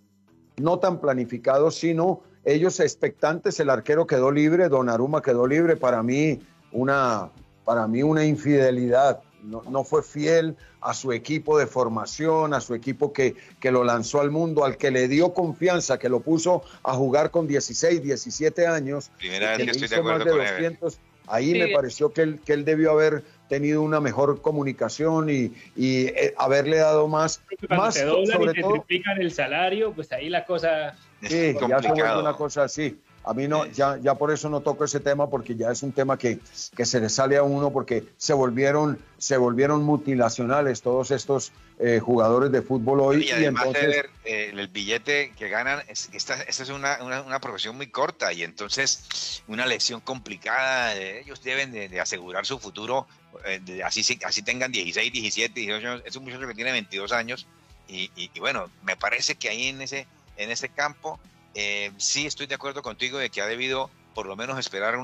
no tan planificado, sino ellos expectantes, el arquero quedó libre, Don Aruma quedó libre, para mí una, para mí una infidelidad, no, fue fiel a su equipo de formación, a su equipo que, que lo lanzó al mundo, al que le dio confianza, que lo puso a jugar con 16, 17 años. Primera vez que estoy de acuerdo con 200, Ahí me pareció que él, que él debió haber tenido una mejor comunicación y, y eh, haberle dado más. más te sobre y te triplican el salario, pues ahí la cosa. Sí, ya se vuelve una cosa así. A mí no, ya, ya por eso no toco ese tema, porque ya es un tema que, que se le sale a uno, porque se volvieron, se volvieron mutilacionales todos estos eh, jugadores de fútbol hoy. Y además de ver eh, el billete que ganan, esta, esta es una, una, profesión muy corta y entonces una lección complicada. ellos deben de, asegurar su futuro, eh, así, así tengan 16, 17, 18 años. Es un muchacho que tiene 22 años y, y, y bueno, me parece que ahí en ese, en ese campo eh, sí estoy de acuerdo contigo de que ha debido por lo menos esperar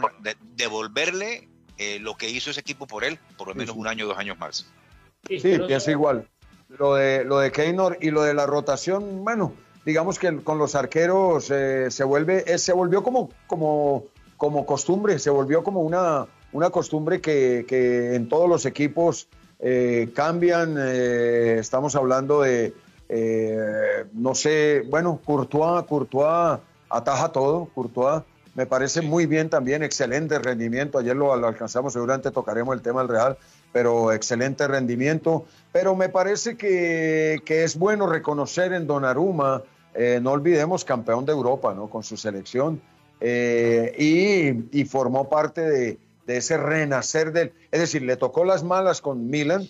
devolverle eh, lo que hizo ese equipo por él, por lo menos un año, dos años más. Sí, pienso igual. Lo de, lo de Keynor y lo de la rotación, bueno, digamos que con los arqueros eh, se vuelve, se volvió como, como, como costumbre, se volvió como una, una costumbre que, que en todos los equipos cambian. estamos hablando de, eh, no sé, bueno, Courtois, Courtois ataja todo, Courtois. Me parece muy bien también, excelente rendimiento, ayer lo, alcanzamos, seguramente tocaremos el tema del Real, pero excelente rendimiento, pero me parece que, es bueno reconocer en Donnarumma, eh, no olvidemos, campeón de Europa, ¿no? Con su selección, eh, y, formó parte de, ese renacer del, es decir, le tocó las malas con Milan,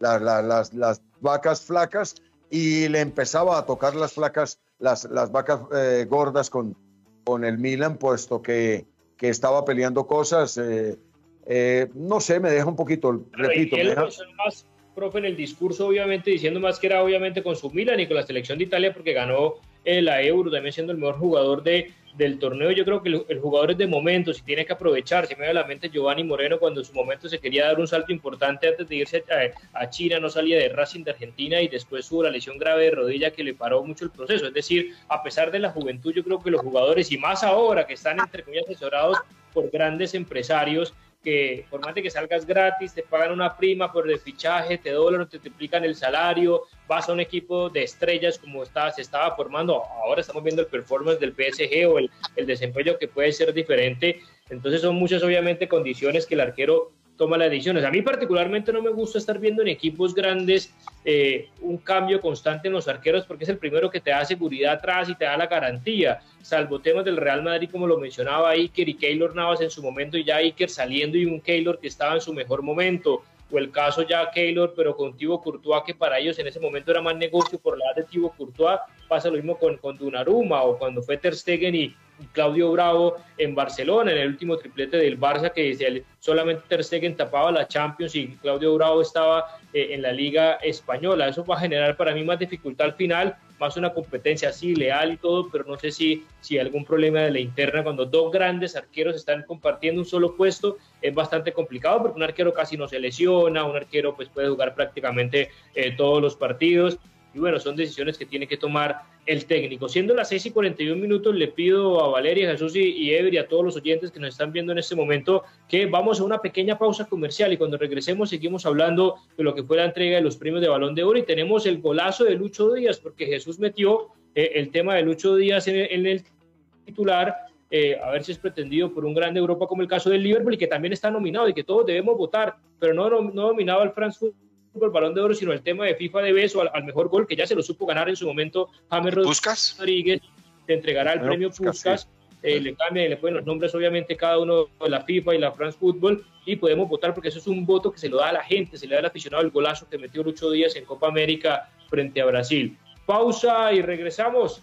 las, las vacas flacas, y le empezaba a tocar las placas, las, las vacas eh, gordas con, con el Milan, puesto que, que estaba peleando cosas. Eh, eh, no sé, me deja un poquito, repito. me más, profe, en el discurso, obviamente, diciendo más que era obviamente con su Milan y con la selección de Italia, porque ganó la Euro, también siendo el mejor jugador de, del torneo. Yo creo que el, jugador es de momento, si tiene que aprovechar. Si me da la mente Giovanni Moreno cuando en su momento se quería dar un salto importante antes de irse a, China, no salía de Racing de Argentina y después tuvo la lesión grave de rodilla que le paró mucho el proceso. Es decir, a pesar de la juventud, yo creo que los jugadores, y más ahora que están entre comillas asesorados por grandes empresarios, que por más de que salgas gratis, te pagan una prima por el fichaje, te doblan, te triplican el salario, vas a un equipo de estrellas como está, se estaba formando, ahora estamos viendo el performance del PSG o el, el desempeño que puede ser diferente, entonces son muchas obviamente condiciones que el arquero toma las decisiones. A mí particularmente no me gusta estar viendo en equipos grandes eh, un cambio constante en los arqueros porque es el primero que te da seguridad atrás y te da la garantía, salvo temas del Real Madrid como lo mencionaba Iker y Keylor Navas en su momento y ya Iker saliendo y un Keylor que estaba en su mejor momento o el caso ya Keylor, pero con Thibaut Courtois, que para ellos en ese momento era más negocio por la de Thibaut Courtois, pasa lo mismo con, con Dunaruma o cuando fue Ter Stegen y, Claudio Bravo en Barcelona, en el último triplete del Barça, que solamente Ter Stegen tapaba la Champions y Claudio Bravo estaba eh, en la Liga Española. Eso va a generar para mí más dificultad al final, más una competencia así, leal y todo, pero no sé si, si algún problema de la interna cuando dos grandes arqueros están compartiendo un solo puesto, es bastante complicado porque un arquero casi no se lesiona, un arquero pues puede jugar prácticamente eh, todos los partidos y bueno, son decisiones que tiene que tomar el técnico. Siendo las 6 y 41 minutos, le pido a Valeria, Jesús y, y a todos los oyentes que nos están viendo en este momento, que vamos a una pequeña pausa comercial y cuando regresemos seguimos hablando de lo que fue la entrega de los premios de Balón de Oro y tenemos el golazo de Lucho Díaz, porque Jesús metió eh, el tema de Lucho Díaz en, el titular eh, a ver si es pretendido por un grande Europa como el caso del Liverpool y que también está nominado y que todos debemos votar, pero no, no, no nominado al France el balón de oro, sino el tema de FIFA de beso al, mejor gol, que ya se lo supo ganar en su momento James Rodríguez, te entregará el premio Puskas, eh, le cambia y le ponen los nombres obviamente cada uno de la FIFA y la France Football y podemos votar porque eso es un voto que se lo da a la gente, se le da al aficionado el golazo que metió Lucho Díaz en Copa América frente a Brasil. Pausa y regresamos.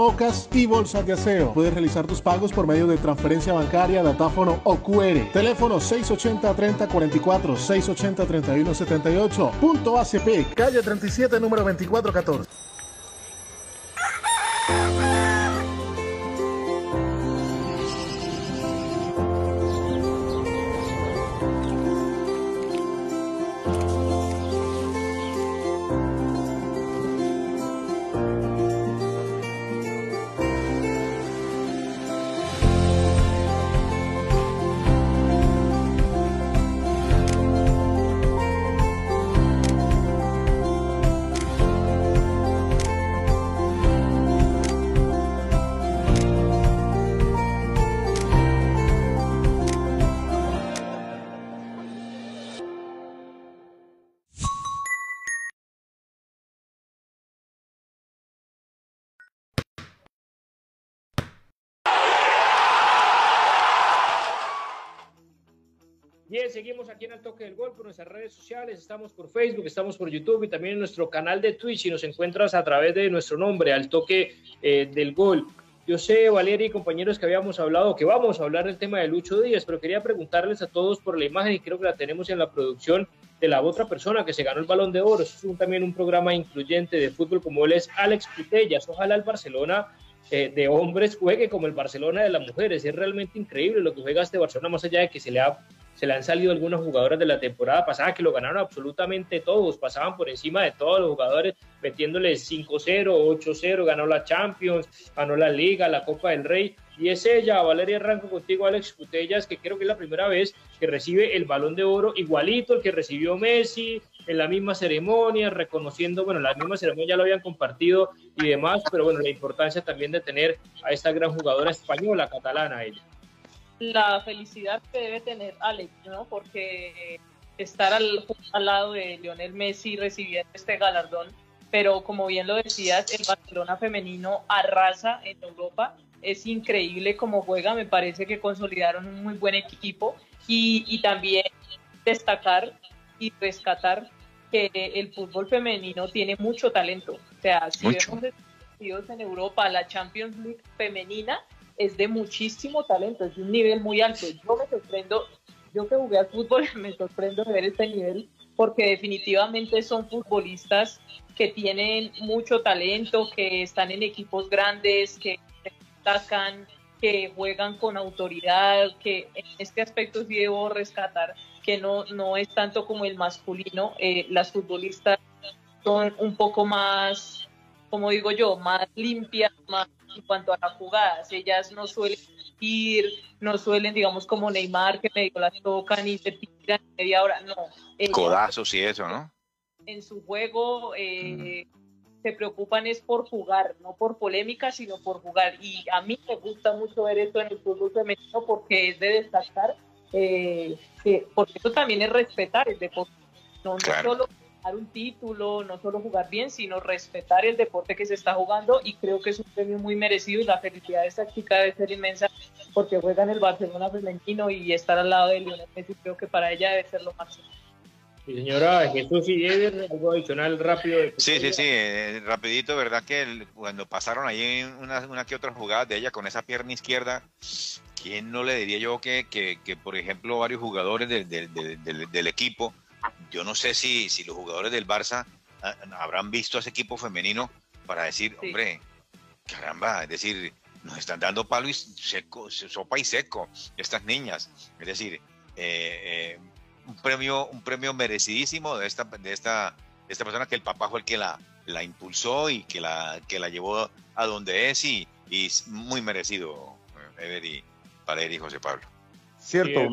tapabocas y bolsas de aseo. Puedes realizar tus pagos por medio de transferencia bancaria, datáfono o QR. Teléfono 680-3044, 680-3178. Punto ACP, calle 37, número 2414. Bien, seguimos aquí en el Toque del Gol por nuestras redes sociales. Estamos por Facebook, estamos por YouTube y también en nuestro canal de Twitch. Y nos encuentras a través de nuestro nombre, al Toque eh, del Gol. Yo sé, Valeria y compañeros, que habíamos hablado, que vamos a hablar del tema de Lucho Díaz, pero quería preguntarles a todos por la imagen y creo que la tenemos en la producción de la otra persona que se ganó el balón de oro. Es también un programa incluyente de fútbol como él es Alex Putellas. Ojalá el Barcelona eh, de hombres juegue como el Barcelona de las mujeres. Es realmente increíble lo que juega este Barcelona, más allá de que se le ha se le han salido algunas jugadoras de la temporada pasada que lo ganaron absolutamente todos, pasaban por encima de todos los jugadores, metiéndoles 5-0, 8-0, ganó la Champions, ganó la Liga, la Copa del Rey, y es ella, Valeria Arranco contigo, Alex Cutellas, que creo que es la primera vez que recibe el balón de oro igualito el que recibió Messi, en la misma ceremonia, reconociendo, bueno, la misma ceremonia ya lo habían compartido y demás, pero bueno, la importancia también de tener a esta gran jugadora española, catalana, ella la felicidad que debe tener Alex, ¿no? Porque estar al, al lado de Lionel Messi recibiendo este galardón, pero como bien lo decías, el Barcelona femenino arrasa en Europa, es increíble cómo juega, me parece que consolidaron un muy buen equipo y, y también destacar y rescatar que el fútbol femenino tiene mucho talento. O sea, si vemos partidos en Europa, la Champions League femenina, es de muchísimo talento, es de un nivel muy alto. Yo me sorprendo, yo que jugué al fútbol, me sorprendo de ver este nivel porque definitivamente son futbolistas que tienen mucho talento, que están en equipos grandes, que destacan, que juegan con autoridad, que en este aspecto sí debo rescatar que no, no es tanto como el masculino, eh, las futbolistas son un poco más, como digo yo, más limpias, más en cuanto a las jugadas. Ellas no suelen ir, no suelen, digamos, como Neymar, que medio las tocan y se tiran media hora. No. Codazos y eso, ¿no? En su juego eh, se preocupan es por jugar, no por polémica, sino por jugar. Y a mí me gusta mucho ver esto en el fútbol femenino porque es de destacar, eh, porque eso también es respetar el deporte. No, no solo un título, no solo jugar bien, sino respetar el deporte que se está jugando y creo que es un premio muy merecido y la felicidad de esta chica debe ser inmensa porque juega en el Barcelona femenino y estar al lado de Lionel Messi creo que para ella debe ser lo máximo. Sí, señora Jesús y algo adicional rápido. sí, sí, sí, eh, rapidito, ¿verdad? Que cuando pasaron ahí una, una que otra jugada de ella con esa pierna izquierda, ¿quién no le diría yo que, que, que por ejemplo, varios jugadores del, del, del, del equipo yo no sé si, si los jugadores del Barça ah, habrán visto a ese equipo femenino para decir, hombre, caramba, es decir, nos están dando palo y seco, sopa y seco estas niñas. Es decir, eh, eh, un premio, un premio merecidísimo de esta, de esta, de esta persona que el papá fue el que la, la impulsó y que la, que la llevó a donde es y, y muy merecido, Ever y Valeria y José Pablo. Cierto,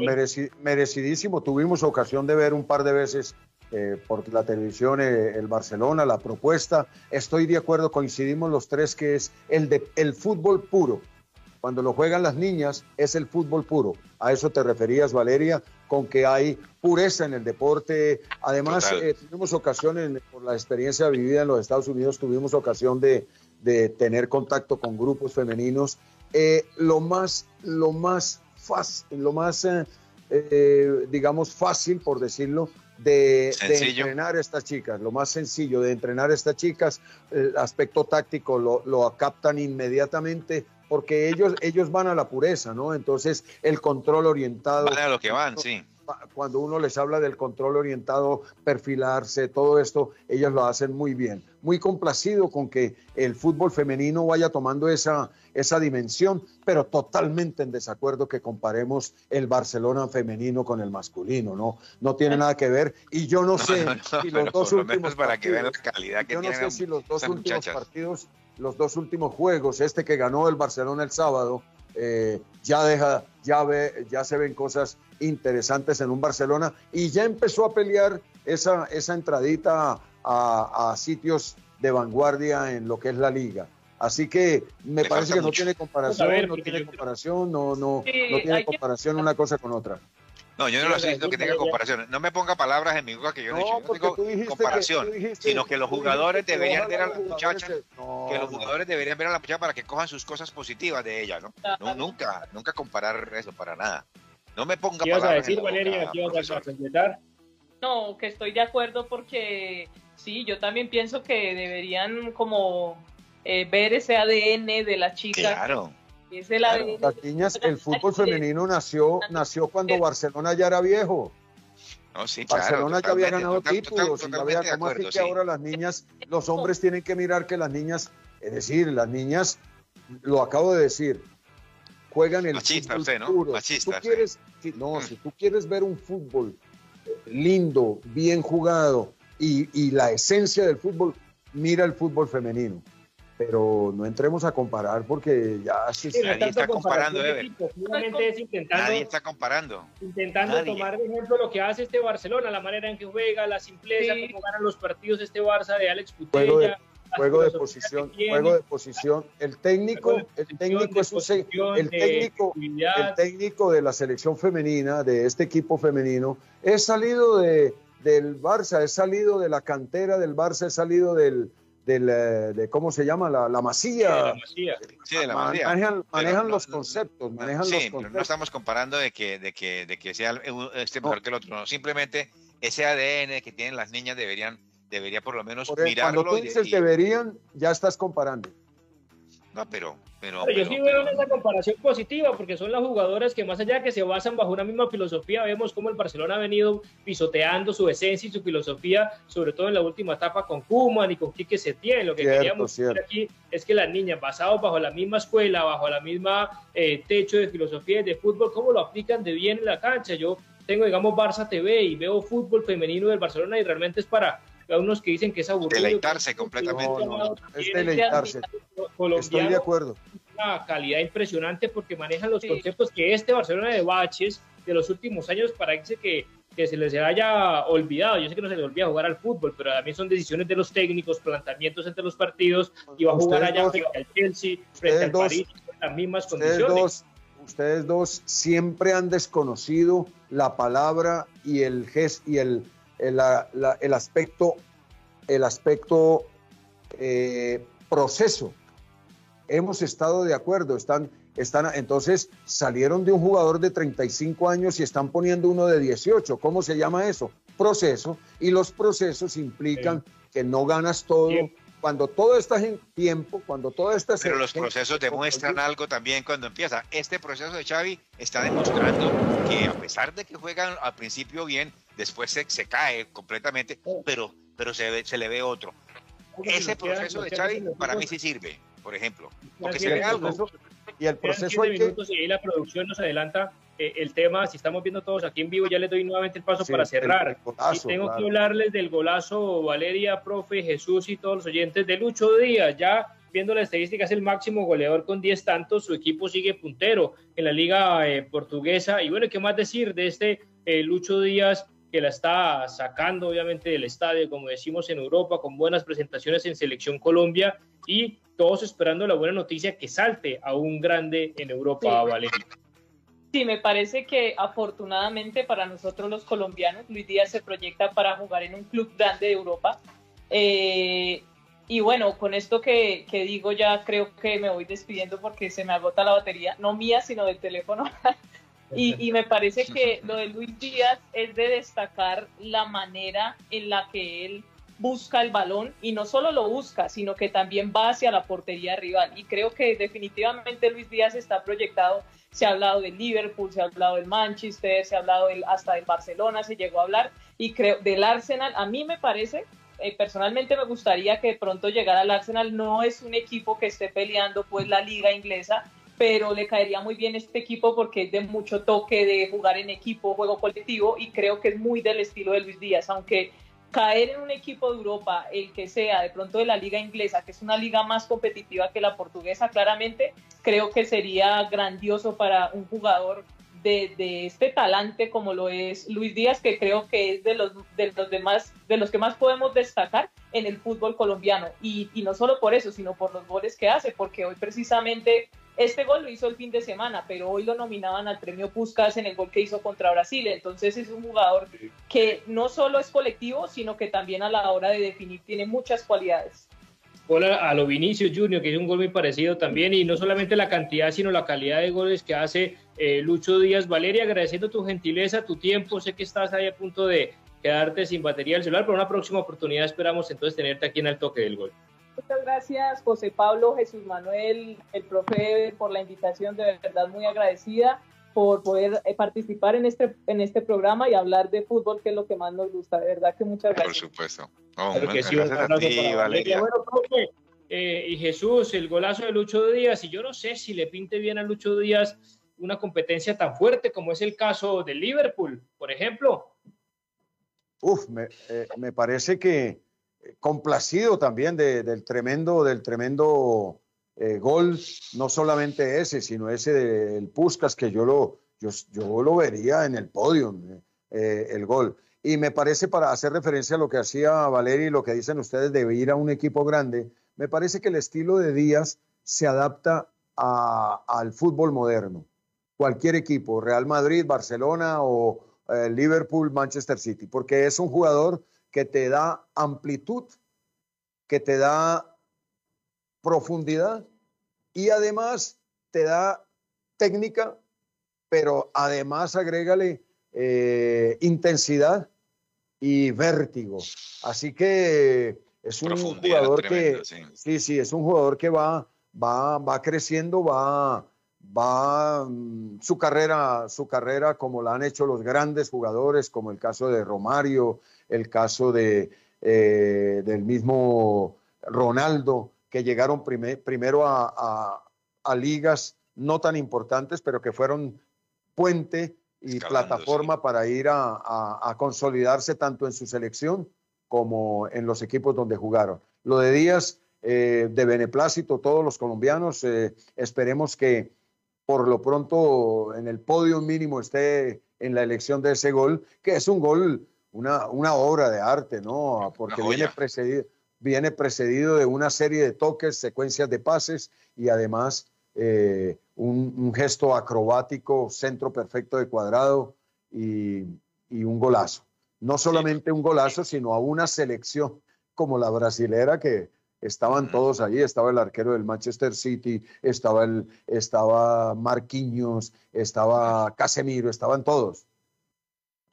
merecidísimo. Tuvimos ocasión de ver un par de veces eh, por la televisión eh, el Barcelona, la propuesta. Estoy de acuerdo, coincidimos los tres que es el, de, el fútbol puro. Cuando lo juegan las niñas es el fútbol puro. A eso te referías, Valeria, con que hay pureza en el deporte. Además, eh, tuvimos ocasión, por la experiencia vivida en los Estados Unidos, tuvimos ocasión de, de tener contacto con grupos femeninos. lo más, lo más fácil, lo más, digamos, fácil, por decirlo, de, entrenar a estas chicas, lo más sencillo de entrenar a estas chicas, el aspecto táctico lo, lo captan inmediatamente porque ellos, ellos van a la pureza, ¿no? Entonces el control orientado. Van a lo que van, sí cuando uno les habla del control orientado, perfilarse, todo esto, ellas lo hacen muy bien. Muy complacido con que el fútbol femenino vaya tomando esa, esa dimensión, pero totalmente en desacuerdo que comparemos el Barcelona femenino con el masculino, ¿no? No tiene nada que ver. Y yo no, sé si los dos últimos para que vean la calidad que yo no sé si los dos últimos partidos, los dos últimos juegos, este que ganó el Barcelona el sábado, eh, ya deja, ya ve, ya se ven cosas interesantes en un Barcelona y ya empezó a pelear esa, esa entradita a, sitios de vanguardia en lo que es la liga. Así que me parece que no tiene comparación, no tiene comparación, no, no, no tiene comparación una cosa con otra. No, yo no lo estoy diciendo que tenga comparación. No me ponga palabras en mi boca que yo no, he dicho. Yo comparación, sino que los jugadores deberían ver a las muchachas, que los jugadores deberían ver a la muchacha para que cojan sus cosas positivas de ella, ¿no? no nunca, nunca comparar eso para nada. No me ponga ¿Qué palabras. a decir, Valeria? ¿Qué vas a completar? No, que estoy de acuerdo porque sí, yo también pienso que deberían como eh, ver ese ADN de la chica. Claro las niñas, el fútbol femenino nació, nació cuando Barcelona ya era viejo. Barcelona ya había ganado títulos. y había, ¿Cómo así que ahora las niñas, los hombres tienen que mirar que las niñas, es decir, las niñas, lo acabo de decir, juegan el fútbol ¿no? puro. si tú quieres, no, mm. si tú quieres ver un fútbol lindo, bien jugado y, y la esencia del fútbol, mira el fútbol femenino pero no entremos a comparar porque ya sí, nadie está comparando, nadie está comparando. Intentando tomar de ejemplo lo que hace este Barcelona, la manera en que juega, la simpleza, cómo ganan los partidos este Barça de Alex Putella. Juego de, posición, juego de posición. El técnico, el técnico es un, el técnico, el técnico de la selección femenina, de este equipo femenino, es salido de, del Barça, es salido de la cantera del Barça, es salido del, eh, de cómo se llama, la, la masía. Sí, de la masía. Manejan, los conceptos, manejan los conceptos. no estamos comparando de que, de que, de que sea este mejor que el otro, no, simplemente ese ADN que tienen las niñas deberían, debería por lo menos mirarlo. Cuando tú dices deberían, ya estás comparando. No, pero, pero, yo sí veo esa comparación positiva porque son las jugadoras que más allá que se basan bajo una misma filosofía, vemos cómo el Barcelona ha venido pisoteando su esencia y su filosofía, sobre todo en la última etapa con Kuman y con Quique Setién. Lo que queríamos decir aquí es que las niñas basadas bajo la misma escuela, bajo la misma eh, techo de filosofía y de fútbol, cómo lo aplican de bien en la cancha. Yo tengo, digamos, Barça TV y veo fútbol femenino del Barcelona y realmente es para hay unos que dicen que es aburrido. Deleitarse completamente. es deleitarse. Estoy de acuerdo. Una calidad impresionante porque manejan los conceptos que este Barcelona de Baches de los últimos años parece que, que se les haya olvidado. Yo sé que no se les olvida jugar al fútbol, pero también son decisiones de los técnicos, planteamientos entre los partidos y va a jugar allá frente al Chelsea, frente al París, las mismas condiciones. ustedes dos siempre han desconocido la palabra y el gesto y el el, el aspecto, el aspecto eh, proceso. Hemos estado de acuerdo, están, están, entonces salieron de un jugador de 35 años y están poniendo uno de 18. ¿Cómo se llama eso? Proceso. Y los procesos implican que no ganas todo. Cuando todo está en tiempo, cuando todo está... Pero los procesos demuestran algo también cuando empieza. Este proceso de Xavi está demostrando que a pesar de que juegan al principio bien, después se, se cae completamente, pero, pero se, se le ve otro. Ese proceso de Xavi para mí sí sirve, por ejemplo, porque se ve algo. Y el proceso hay y la producción nos adelanta eh, el tema, si estamos viendo todos aquí en vivo, ya les doy nuevamente el paso para cerrar. y tengo que hablarles del golazo Valeria, profe, Jesús y todos los oyentes de Lucho Díaz, ya viendo la estadística, es el máximo goleador con 10 tantos. Su equipo sigue puntero en la liga eh, portuguesa. Y bueno, ¿qué más decir de este eh, Lucho Díaz que la está sacando obviamente del estadio, como decimos en Europa, con buenas presentaciones en Selección Colombia y todos esperando la buena noticia que salte a un grande en Europa, Valeria. Sí, me parece que afortunadamente para nosotros los colombianos, Luis Díaz se proyecta para jugar en un club grande de Europa. Eh, y bueno, con esto que, que, digo ya creo que me voy despidiendo porque se me agota la batería, no mía, sino del teléfono. y, me parece que lo de Luis Díaz es de destacar la manera en la que él busca el balón y no solo lo busca, sino que también va hacia la portería rival. Y creo que definitivamente Luis Díaz está proyectado. Se ha hablado del Liverpool, se ha hablado del Manchester, se ha hablado hasta del Barcelona, se llegó a hablar y creo del Arsenal. A mí me parece, eh, personalmente me gustaría que pronto llegara al Arsenal. No es un equipo que esté peleando pues la liga inglesa, pero le caería muy bien este equipo porque es de mucho toque de jugar en equipo, juego colectivo y creo que es muy del estilo de Luis Díaz, aunque caer en un equipo de Europa, el que sea, de pronto de la liga inglesa, que es una liga más competitiva que la portuguesa, claramente, creo que sería grandioso para un jugador de, de, este talante como lo es Luis Díaz, que creo que es de los, de los demás, de los que más podemos destacar en el fútbol colombiano. Y, y no solo por eso, sino por los goles que hace, porque hoy precisamente este gol lo hizo el fin de semana, pero hoy lo nominaban al premio Puskas en el gol que hizo contra Brasil. Entonces es un jugador que no solo es colectivo, sino que también a la hora de definir tiene muchas cualidades. Hola a lo Vinicio Junior, que es un gol muy parecido también, y no solamente la cantidad, sino la calidad de goles que hace eh, Lucho Díaz. Valeria, agradeciendo tu gentileza, tu tiempo, sé que estás ahí a punto de quedarte sin batería del celular, pero una próxima oportunidad esperamos entonces tenerte aquí en el toque del gol. Muchas gracias, José Pablo, Jesús Manuel, el profe, por la invitación, de verdad muy agradecida por poder eh, participar en este, en este programa y hablar de fútbol, que es lo que más nos gusta. De verdad que muchas gracias. Por supuesto. y Jesús, el golazo de Lucho Díaz, y yo no sé si le pinte bien a Lucho Díaz una competencia tan fuerte como es el caso del Liverpool, por ejemplo. Uf, me, eh, me parece que, complacido también del tremendo, del tremendo eh, gol, no solamente ese, sino ese del Puskas, que yo lo, yo, yo lo vería en el podio, eh, el gol. Y me parece, para hacer referencia a lo que hacía Valeria y lo que dicen ustedes de ir a un equipo grande, me parece que el estilo de Díaz se adapta al fútbol moderno. Cualquier equipo, Real Madrid, Barcelona o eh, Liverpool, Manchester City, porque es un jugador que te da amplitud, que te da profundidad y además te da técnica, pero además agrégale eh, intensidad y vértigo. Así que es un jugador que sí. sí. es un jugador que va va va creciendo, va va mm, su carrera su carrera como la han hecho los grandes jugadores como el caso de Romario, el caso de, eh, del mismo Ronaldo, que llegaron primero a, ligas no tan importantes, pero que fueron puente y plataforma para ir a, consolidarse tanto en su selección como en los equipos donde jugaron. Lo de Díaz, eh, de beneplácito, todos los colombianos, eh, esperemos que por lo pronto en el podio mínimo esté en la elección de ese gol, que es un gol una, una obra de arte, ¿no? Porque viene precedido, viene precedido de una serie de toques, secuencias de pases y además eh, un, gesto acrobático, centro perfecto de cuadrado y, un golazo. No solamente un golazo, sino a una selección como la brasilera que estaban todos allí, estaba el arquero del Manchester City, estaba, el, estaba Marquinhos, estaba Casemiro, estaban todos.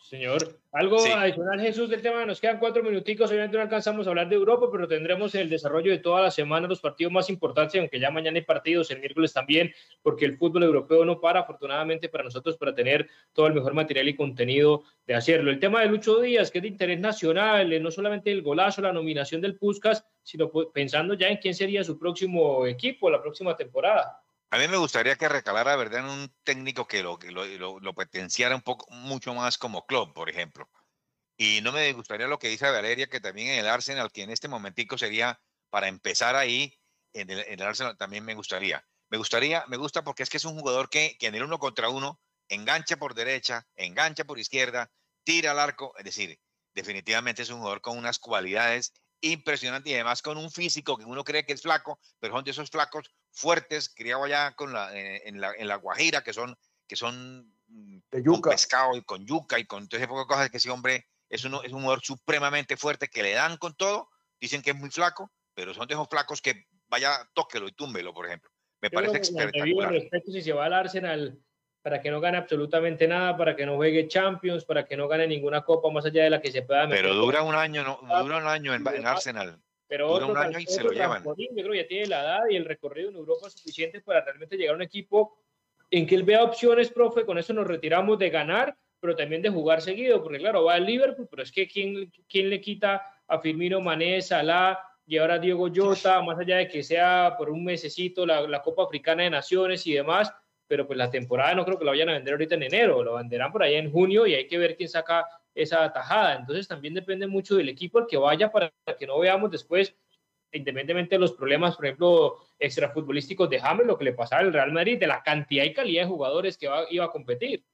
Señor, algo adicional, Jesús, del tema. Nos quedan cuatro minuticos. Obviamente no alcanzamos a hablar de Europa, pero tendremos el desarrollo de toda la semana, los partidos más importantes, aunque ya mañana hay partidos, el miércoles también, porque el fútbol europeo no para, afortunadamente para nosotros, para tener todo el mejor material y contenido de hacerlo. El tema de Lucho Díaz, que es de interés nacional, eh, no solamente el golazo, la nominación del Puskas, sino pensando ya en quién sería su próximo equipo la próxima temporada. A mí me gustaría que recalara, ¿verdad?, en un técnico que lo, lo, lo, potenciara un poco, mucho más como club, por ejemplo. Y no me gustaría lo que dice Valeria, que también en el Arsenal, que en este momentico sería para empezar ahí, en el, en el Arsenal también me gustaría. Me gustaría, me gusta porque es que es un jugador que, que en el uno contra uno engancha por derecha, engancha por izquierda, tira al arco, es decir, definitivamente es un jugador con unas cualidades impresionantes y además con un físico que uno cree que es flaco, pero son de esos flacos fuertes, criados allá con la, eh, en, la, en la Guajira, que son, que son mm, con pescado y con yuca y con todo ese poco de cosas que ese hombre es, uno, es un jugador supremamente fuerte que le dan con todo, dicen que es muy flaco, pero son de esos flacos que vaya, tóquelo y túmbelo, por ejemplo. Me parece espectacular. Respecto si se va al Arsenal para que no gane absolutamente nada, para que no juegue Champions, para que no gane ninguna copa más allá de la que se pueda meter. Pero dura un año, no, dura un año en, Arsenal. Pero dura un año y se lo llevan. Yo creo que ya tiene la edad y el recorrido en Europa suficiente para realmente llegar a un equipo en que él vea opciones, profe. Con eso nos retiramos de ganar, pero también de jugar seguido, porque claro, va al Liverpool, pero es que ¿quién, quién le quita a Firmino, Mané, Salah, y ahora Diego Jota, más allá de que sea por un mesecito la, la Copa Africana de Naciones y demás, pero pues la temporada no creo que la vayan a vender ahorita en enero, lo venderán por ahí en junio y hay que ver quién saca esa tajada. Entonces también depende mucho del equipo al que vaya para que no veamos después, independientemente de los problemas, por ejemplo, extrafutbolísticos de James, lo que le pasaba al Real Madrid, de la cantidad y calidad de jugadores que iba a competir.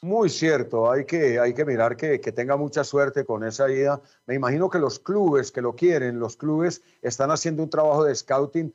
Muy cierto, hay que, hay que mirar que, que, tenga mucha suerte con esa ida. Me imagino que los clubes que lo quieren, los clubes están haciendo un trabajo de scouting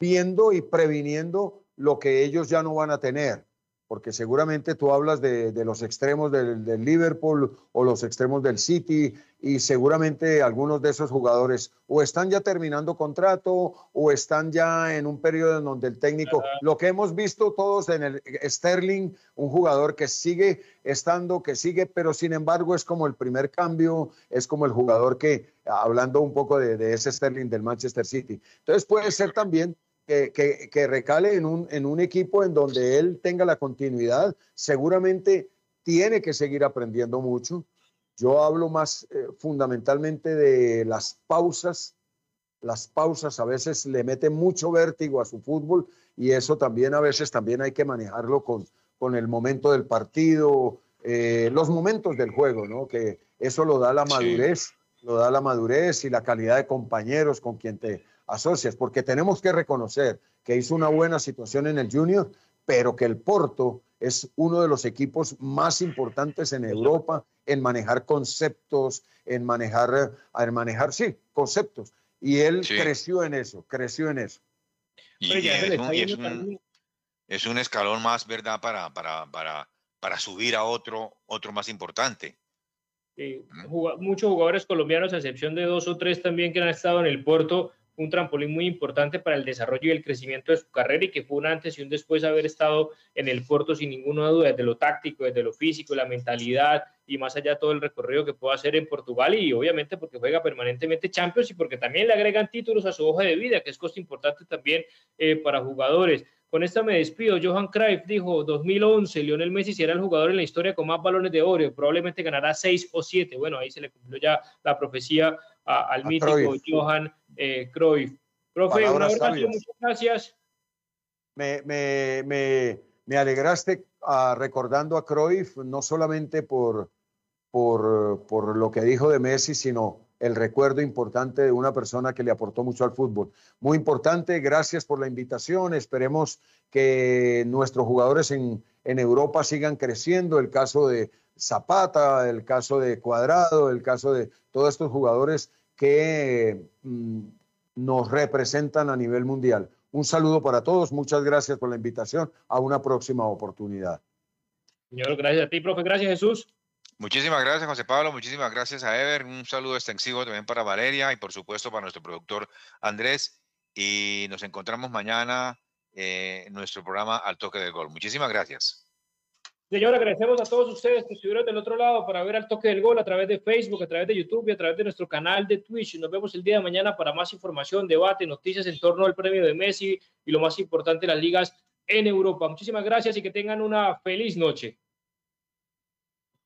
viendo y previniendo lo que ellos ya no van a tener, porque seguramente tú hablas de, los extremos del, Liverpool o los extremos del City y seguramente algunos de esos jugadores o están ya terminando contrato o están ya en un periodo en donde el técnico, lo que hemos visto todos en el Sterling, un jugador que sigue estando, que sigue, pero sin embargo es como el primer cambio, es como el jugador que, hablando un poco de, de ese Sterling del Manchester City. Entonces puede ser también que, recale en un, en un equipo en donde él tenga la continuidad, seguramente tiene que seguir aprendiendo mucho. Yo hablo más eh, fundamentalmente de las pausas. Las pausas a veces le meten mucho vértigo a su fútbol y eso también a veces también hay que manejarlo con, con el momento del partido, eh, los momentos del juego, ¿no? Que eso lo da la madurez, lo da la madurez y la calidad de compañeros con quien te asocias, porque tenemos que reconocer que hizo una buena situación en el Junior, pero que el Porto es uno de los equipos más importantes en Europa en manejar conceptos, en manejar, en manejar, sí, conceptos. Y él creció en eso, creció en eso. Y, es, un, escalón más, ¿verdad? Para, para, para, para subir a otro, otro más importante. muchos jugadores colombianos, a excepción de dos o tres también que han estado en el Porto, un trampolín muy importante para el desarrollo y el crecimiento de su carrera y que fue un antes y un después de haber estado en el Porto sin ninguna duda, desde lo táctico, desde lo físico, la mentalidad y más allá todo el recorrido que pueda hacer en Portugal y obviamente porque juega permanentemente Champions y porque también le agregan títulos a su hoja de vida, que es cosa importante también eh, para jugadores. Con esta me despido. Johan Cruyff dijo 2011, Lionel Messi será el jugador en la historia con más balones de oro, probablemente ganará seis o siete. Bueno, ahí se le cumplió ya la profecía al mítico Johan eh, Cruyff. Profe, un abrazo, muchas gracias. Me, me, me, me alegraste a, ah, recordando a Cruyff, no solamente por, por, por lo que dijo de Messi, sino el recuerdo importante de una persona que le aportó mucho al fútbol. Muy importante, gracias por la invitación. Esperemos que nuestros jugadores en, Europa sigan creciendo. El caso de Zapata, el caso de Cuadrado, el caso de todos estos jugadores que mm, nos representan a nivel mundial. Un saludo para todos, muchas gracias por la invitación. A una próxima oportunidad. Señor, gracias a ti, profe. Gracias, Jesús. Muchísimas gracias, José Pablo. Muchísimas gracias a Ever. Un saludo extensivo también para Valeria y, por supuesto, para nuestro productor Andrés. Y nos encontramos mañana en nuestro programa Al Toque del Gol. Muchísimas gracias. Señor, agradecemos a todos ustedes que estuvieron del otro lado para ver al toque del gol a través de Facebook, a través de YouTube y a través de nuestro canal de Twitch. Nos vemos el día de mañana para más información, debate, noticias en torno al premio de Messi y lo más importante, las ligas en Europa. Muchísimas gracias y que tengan una feliz noche.